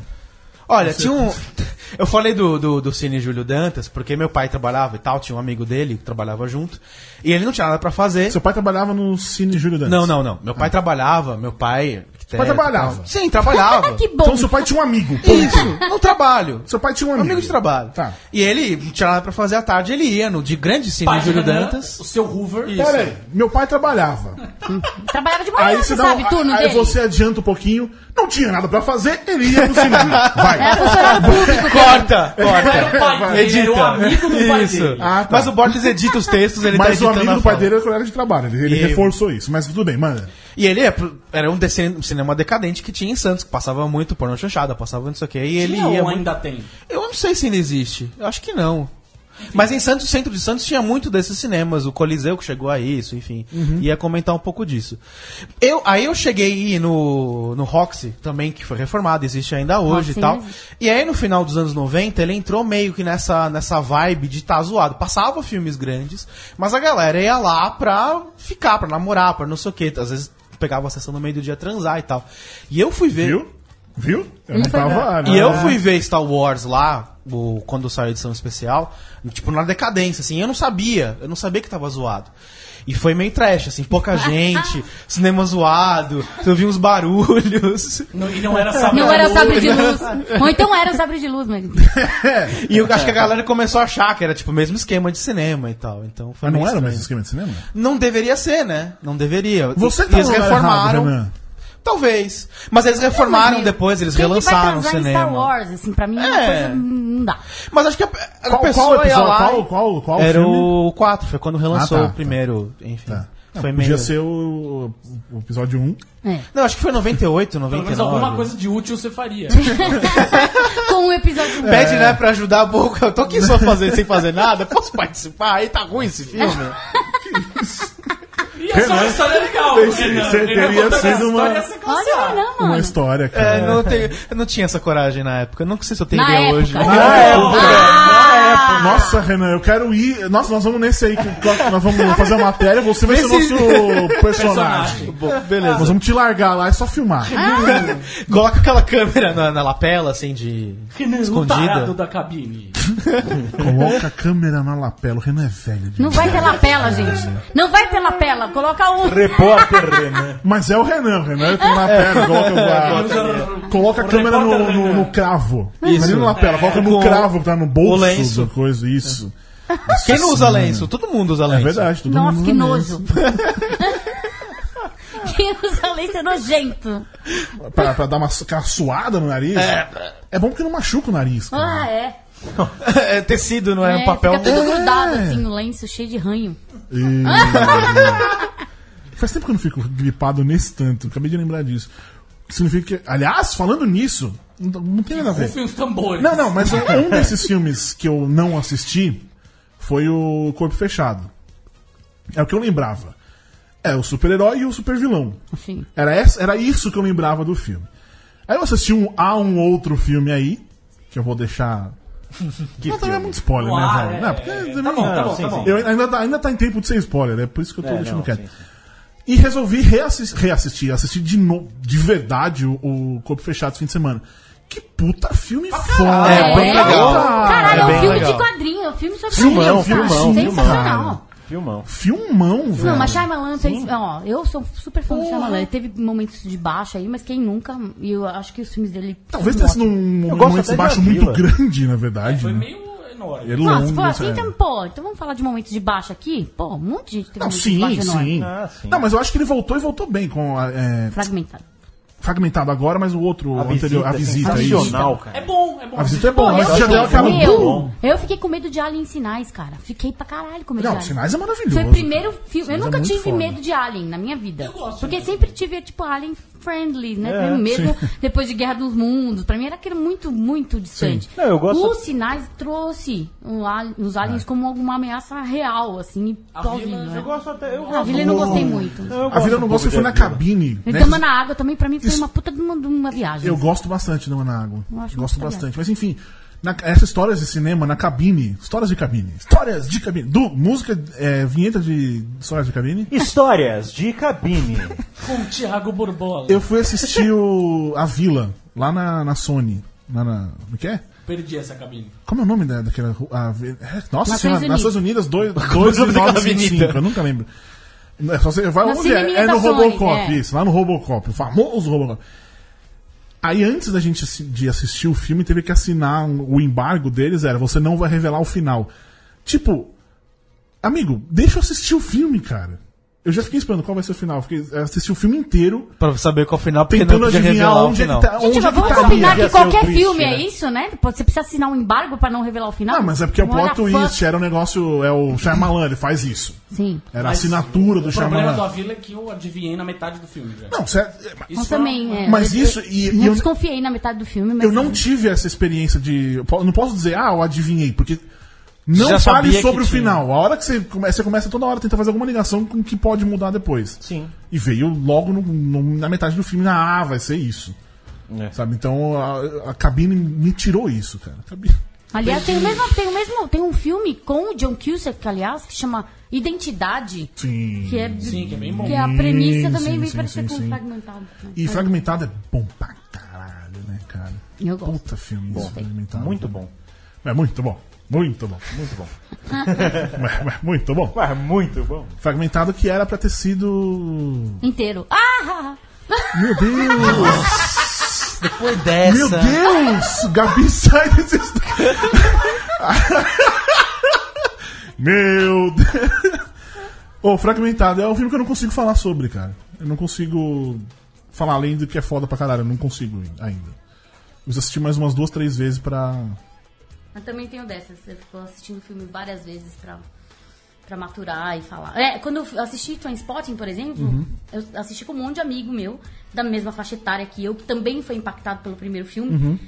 Olha, tinha um. *laughs* *laughs* Eu falei do, do, do Cine Júlio Dantas, porque meu pai trabalhava e tal, tinha um amigo dele que trabalhava junto. E ele não tinha nada pra fazer. Seu pai trabalhava no Cine Júlio Dantas. Não, não, não. Meu pai trabalhava, meu pai. Seu pai trabalhava? Sim, trabalhava. *laughs* Que bom. Então seu pai tinha um amigo. ponto. Isso, no trabalho. Seu pai tinha um Um amigo. amigo de trabalho. Tá. E ele nada pra fazer à tarde, ele ia no de grande cine Pai de Júlio Dantas. O seu Hoover. Pera aí, meu pai trabalhava. *laughs* Trabalhava de manhã, Aí você dá sabe um, turno aí dele. você adianta um pouquinho, não tinha nada pra fazer, ele ia pro cinema. Vai. Era funcionário público. Corta, Era o corta. pai dele, era o amigo do pai Isso. dele. Ah, tá. Mas o Borges edita os textos, ele tá Mas o editando amigo a do pai fala. dele era colega de trabalho, ele, ele reforçou isso. Mas tudo bem, mano. E ele é era um desse cinema decadente que tinha em Santos, que passava muito pornô chanchada, passava não sei o que, e ele Tinha ia. ou muito- ainda tem? Eu não sei se ainda existe. Eu acho que não. Mas em Santos, centro de Santos, tinha muito desses cinemas. O Coliseu que chegou a isso, enfim. Ia comentar um pouco disso. Eu, aí eu cheguei no, no Roxy, também, que foi reformado, existe ainda hoje Roxy e tal. E aí no final dos anos 90, ele entrou meio que nessa, nessa vibe de estar zoado. Passava filmes grandes, mas a galera ia lá pra ficar, pra namorar, pra não sei o quê. Às vezes pegava a sessão no meio do dia transar e tal. E eu fui ver. Viu? Viu? Eu não tava. E eu fui ver Star Wars lá, o, quando saiu a edição especial, tipo, na decadência, assim, eu não sabia, eu não sabia que tava zoado. E foi meio trash, assim, pouca *laughs* gente, cinema zoado, eu ouvi uns barulhos. Não- e não era sabre Não de era luz. sabre de luz. Ou então era sabre de luz, mas. *laughs* E eu acho que a galera começou a achar que era, tipo, o mesmo esquema de cinema e tal. Então foi Mas não era o mesmo esquema de cinema? Não deveria ser, né? Não deveria. Você E tá eles reformaram. errado. Talvez. Mas eles reformaram Mas, depois, eles quem que vai relançaram o cinema. Star Wars, assim, pra mim é uma É. coisa. Não dá. Mas acho que a, a Qual, pessoa qual ia episódio? lá. Qual, qual, qual era filme? o 4, foi quando relançou Ah, tá, o primeiro. Enfim. Tá. Não, Foi podia meio. ser o, o episódio 1. É. Não, acho que foi 98, Pelo 99. menos alguma coisa de útil você faria. *laughs* Com o episódio. Pede, né, pra ajudar a boca. Eu tô aqui só fazer, sem fazer nada. Posso participar? Aí tá ruim esse filme. *laughs* Ia ser uma história legal. Renan. Renan teria sido uma- história cansado. não, Uma mano. história, É, cara. não, tenho, eu não tinha essa coragem na época. Não sei se eu Na teria época. hoje. Na época. Ah! Nossa, Renan, eu quero ir. Nossa, nós vamos nesse aí. que Nós vamos fazer a matéria. Você vai ser o Nesse- nosso *laughs* personagem. Bom, beleza. Nós vamos te largar lá, é só filmar. *laughs* Coloca aquela câmera na, na lapela, assim, de. Renan, escondida. da cabine. Coloca a câmera na lapela. O Renan é velho. Não vai ter lapela, gente. Não vai ter lapela. Coloca um. Repórter *laughs* Renan. Mas é o Renan, o Renan tem lapela. Coloca, a- coloca a câmera no, no, no cravo. Isso. Imagina na lapela, coloca no Com cravo que tá no bolso o lenço. coisa. Isso. Quem não usa lenço? Todo mundo usa É lenço. verdade, todo Nossa, mundo que usa nojo. *laughs* Quem usa lenço é nojento. lenço. Pra, pra dar uma, aquela suada no nariz. É. bom porque não machuca o nariz. cara. Ah, é. *laughs* é tecido, não é, um É, papel. Fica tudo É. grudado assim no lenço, cheio de ranho. E- *laughs* Faz tempo que eu não fico gripado nesse tanto. Acabei de lembrar disso. Significa que. Aliás, falando nisso, não, não tem nada a ver. Rufem os tambores. Não, não, mas um, um desses filmes que eu não assisti foi o Corpo Fechado. É o que eu lembrava. É o super-herói e o super-vilão. Enfim. Era, essa- era isso que eu lembrava do filme. Aí eu assisti um, a um outro filme aí, que eu vou deixar. Que não, também é muito spoiler, né, ar, velho? é, Não, porque é, também- tá bom, tá bom, sim, tá bom. eu ainda, tá- ainda tá em tempo de ser spoiler, é por isso que eu tô É, deixando não, quieto. sim, sim. E resolvi reassis- reassistir, assistir de, no, de verdade o, o Corpo Fechado esse fim de semana. Que puta filme foda! É, bem legal. Caralho, é, É um filme legal. de quadrinho, é um filme sobre Filmão, cara. filmão, Sensacional. Filmão. Filmão. Velho. Não, mas Shyamalan fez. Ó, eu sou super fã do Shyamalan. Ele teve momentos de baixo aí, mas quem nunca? E eu acho que os filmes dele. Talvez tenha sido um momento de baixo muito grande, na verdade. Foi né? meio enorme. É longo, se for assim, é. então, pô, então vamos falar de momentos de baixo aqui? Pô, um monte de gente teve Não, momentos de sim, baixo sim. Ah, sim. Não, mas eu acho que ele voltou e voltou bem com a, é, Fragmentado. Fragmentado agora, mas o outro A anterior, a visita aí. sensacional, cara. É bom, é bom. A visita é bom, mas eu já deu fiquei, aquela. meu, eu fiquei com medo de Alien Sinais, cara. Fiquei pra caralho com medo de Não, Alien. Sinais é maravilhoso. Foi o primeiro filme. Eu é nunca muito tive foda. medo de Alien na minha vida. Eu gosto Porque sempre tive, tipo, Alien friendly, né? É, mesmo, sim. *laughs* depois de Guerra dos Mundos. Pra mim era aquilo muito, muito distante. Não, eu gosto- Os sinais trouxe os aliens É. como alguma ameaça real, assim, A. Vila, né? Eu gosto até. Eu A Vila eu não gostei muito. Não, A vida eu não gosto pouco foi na Vila. cabine. Né? Dama na Água também, pra mim, foi Isso- uma puta de uma, de uma viagem. Eu gosto bastante de Dama na Água. Eu acho gosto bastante. Mas enfim, na, essas histórias de cinema na cabine. Histórias de cabine. Histórias de cabine. Du, música, é, vinheta de histórias de cabine. Histórias de cabine. *laughs* Com o Thiago Borbola. Eu fui assistir o, a Vila, lá na, na Sony. Lá na. Como que é? Perdi essa cabine. Como é o nome da, daquela. a é, nossa Nações Senhora, Unidas. Nações Unidas 2 é o nome daquela 955. avenida? Eu nunca lembro. É, só você vai Na onde é? É no Sony, Robocop, é. isso, lá no Robocop, o famoso Robocop. Aí antes da gente de assistir o filme, teve que assinar o embargo deles, era você não vai revelar o final. Tipo, amigo, deixa eu assistir o filme, cara. Eu já fiquei esperando qual vai ser o final. Fiquei, eu assisti o filme inteiro, Pra saber qual final, porque tentando não podia adivinhar revelar o onde é que final. tá. Gente, onde é vamos tá combinar que o qualquer twist, filme né? é isso, né? Você precisa assinar um embargo pra não revelar o final? Não, mas é porque o Não era plot fã- twist era um negócio. É o Shyamalan, ele faz isso. Sim. Era a assinatura do O problema Shyamalan. do Avila é que eu adivinhei na metade do filme, velho. Não, sério. Isso Eu também, é. Mas eu- isso, eu- e- eu e eu- desconfiei na metade do filme, mas. Eu não tive essa experiência de. não posso dizer, ah, eu adivinhei, porque. Não Já fale sobre o tinha. final. A hora que você começa, você começa toda hora a tentar fazer alguma ligação com o que pode mudar depois. Sim. E veio logo no- no- na metade do filme, ah, vai ser isso. É. Sabe? Então a, a cabine me tirou isso, cara. Cabine- Aliás, tem o mesmo, tem o mesmo, tem um filme com o John Cusack, aliás, que chama Identidade, Sim. que é Sim, que é bem bom. que a premissa Sim, também vem parecer com sim. fragmentado. né? E fragmentado é bom pra caralho, né, cara? Eu gosto. Puta filme isso, fragmentado. Muito bom. É muito bom. Muito bom. Muito bom. *laughs* Muito bom. Ué, muito bom. Fragmentado que era pra ter sido. Inteiro. Ah! Meu Deus! Depois dessa. Meu Deus! Gabi sai desse. Meu Deus! Ô, Fragmentado é um filme que eu não consigo falar sobre, cara. Eu não consigo falar além do que é foda pra caralho. Eu não consigo ainda. Eu preciso assistir mais umas duas, três vezes pra. Eu também tenho dessas. Você ficou assistindo o filme várias vezes pra, pra maturar e falar. É, quando eu assisti Trainspotting, por exemplo, Uhum. eu assisti com um monte de amigo meu, da mesma faixa etária que eu, que também foi impactado pelo primeiro filme. Uhum.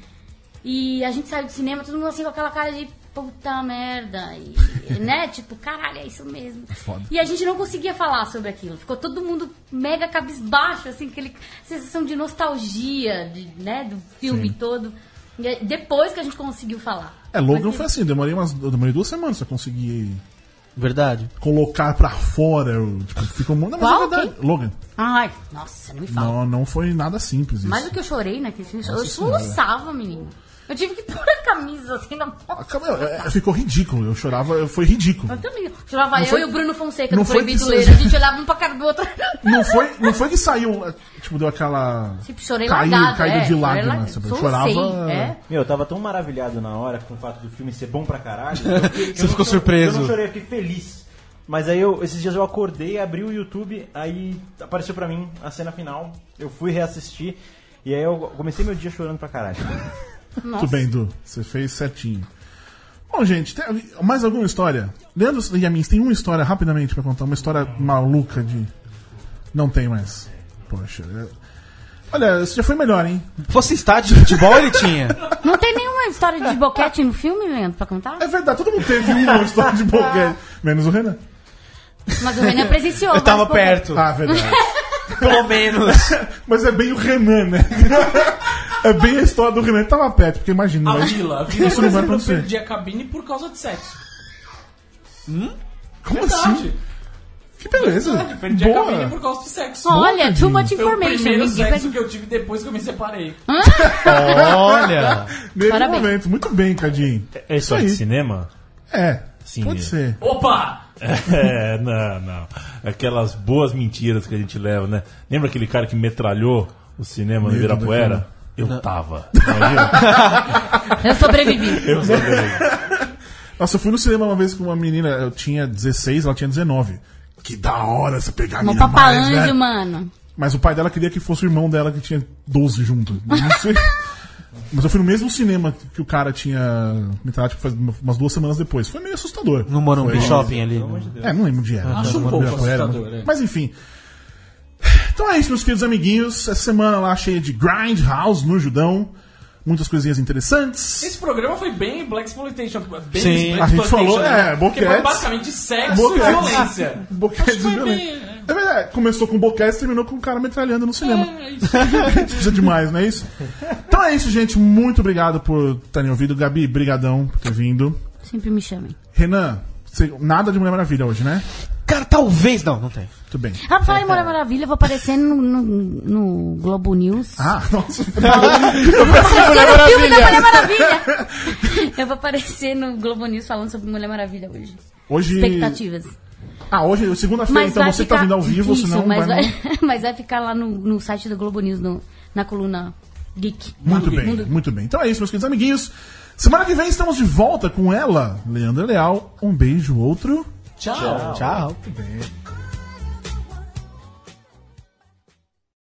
E a gente saiu do cinema, todo mundo assim com aquela cara de puta merda. E, *laughs* né? Tipo, caralho, é isso mesmo. foda. E a gente não conseguia falar sobre aquilo. Ficou todo mundo mega cabisbaixo, assim, aquele sensação de nostalgia, de, né, do filme Sim. todo. E aí, depois que a gente conseguiu falar. É, Logan Mas foi assim, demorei, umas, demorei duas semanas pra conseguir Verdade. colocar pra fora. Eu, tipo, ficou muito. Não, mas Qual? é verdade. Logan. Ai, nossa, não me fala. Não, não foi nada simples isso. Mais do que eu chorei naquele filme, eu soluçava, menino. Eu tive que *laughs* pôr a camisa assim na boca. Acaba- é, é, ficou ridículo. Eu chorava, foi ridículo. Eu também. Chorava Não eu foi- e o Bruno Fonseca não do foi Proibido que Ler. A gente olhava um pra cara do outro. Não foi, não foi que saiu, é, tipo, deu aquela. Tipo, chorei caiu, largado. caída é, de lágrimas. Eu Solucei, chorava. É. Meu, eu tava tão maravilhado na hora com o fato do filme ser bom pra caralho. que eu *laughs* fiquei- Você ficou surpreso. Eu não chorei, eu fiquei feliz. Mas aí eu, esses dias eu acordei, abri o YouTube, aí apareceu pra mim a cena final. Eu fui reassistir. E aí eu comecei meu dia chorando pra caralho. *laughs* Tudo bem, Du. Você fez certinho. Bom, gente, tem mais alguma história? Leandro e Yamins, tem uma história rapidamente pra contar, uma história maluca de. Não tem mais. Poxa. é- Olha, isso já foi melhor, hein? Fosse estádio de futebol, ele tinha. Não tem nenhuma história de boquete no filme, Leandro, pra contar? É verdade, todo mundo teve uma história de boquete. Menos o Renan. Mas o Renan *laughs* presenciou. Eu tava perto. Ah, verdade. Pelo menos. *laughs* Mas é bem o Renan, né? *laughs* É bem a história do Renan que tava perto, porque imagina. A mas Vila. A Vila, Isso por não vai exemplo, eu acontecer. perdi a cabine por causa de sexo. Como Verdade. assim? Que beleza. Verdade, perdi a cabine Boa. por causa de sexo. Olha, too much Foi o information. primeiro Ninguém sexo vai- que eu tive depois que eu me separei. Olha. *laughs* Nesse Parabéns. momento. Muito bem, Cadinho. É Isso de aí. cinema? É. assim. Pode ser. Opa! *laughs* É, não, não. Aquelas boas mentiras que a gente leva, né? Lembra aquele cara que metralhou o cinema no Medo Ibirapuera? Eu tava. Imagina? *laughs* Eu sobrevivi. Eu sabia. Nossa, eu fui no cinema uma vez com uma menina, eu tinha 16, ela tinha 19. Que da hora você pegar a Meu menina papai mais, anjo, né? mano. Mas o pai dela queria que fosse o irmão dela que tinha 12 junto. Não sei. Mas eu fui no mesmo cinema que o cara tinha me tratado, tipo, faz umas duas semanas depois. Foi meio assustador. No Morumbi Shopping ali. É, não lembro onde era. Acho um Não pouco era, assustador, mas- é. Mas enfim. Então é isso, meus queridos amiguinhos. Essa semana lá cheia de Grindhouse no Judão. Muitas coisinhas interessantes. Esse programa foi bem Black Exploitation. Bem Sim, Black a gente falou, é, né? boquetes. Que foi basicamente sexo Boquetes. *laughs* e violência. Boquete foi violento. bem, é. É verdade, começou com boquete e terminou com um cara metralhando no cinema. É, é isso. *laughs* Precisa demais, não é isso? Então é isso, gente. Muito obrigado por terem ouvido. Gabi, brigadão por ter vindo. Sempre me chamem. Renan, você- nada de Mulher Maravilha hoje, né? Cara, talvez. Não, não tem. Tudo bem. Ah, pra falar em Mulher Maravilha, eu vou aparecer no, no, no Globo News. Ah, *laughs* nossa. Aparecer no filme da Mulher Maravilha. *laughs* eu vou aparecer no Globo News falando sobre Mulher Maravilha hoje. Hoje. Expectativas. Ah, hoje, segunda-feira, Mas então vai você ficar... tá vindo ao vivo, Isso, senão mas vai. vai, *laughs* mas vai ficar lá no, no site do Globo News, no- na coluna Geek. Muito bem, Mundo- muito bem. Então é isso, meus queridos amiguinhos. Semana que vem estamos de volta com ela, Leandra Leal. Um beijo, outro. Tchau. Tchau. Muito bem.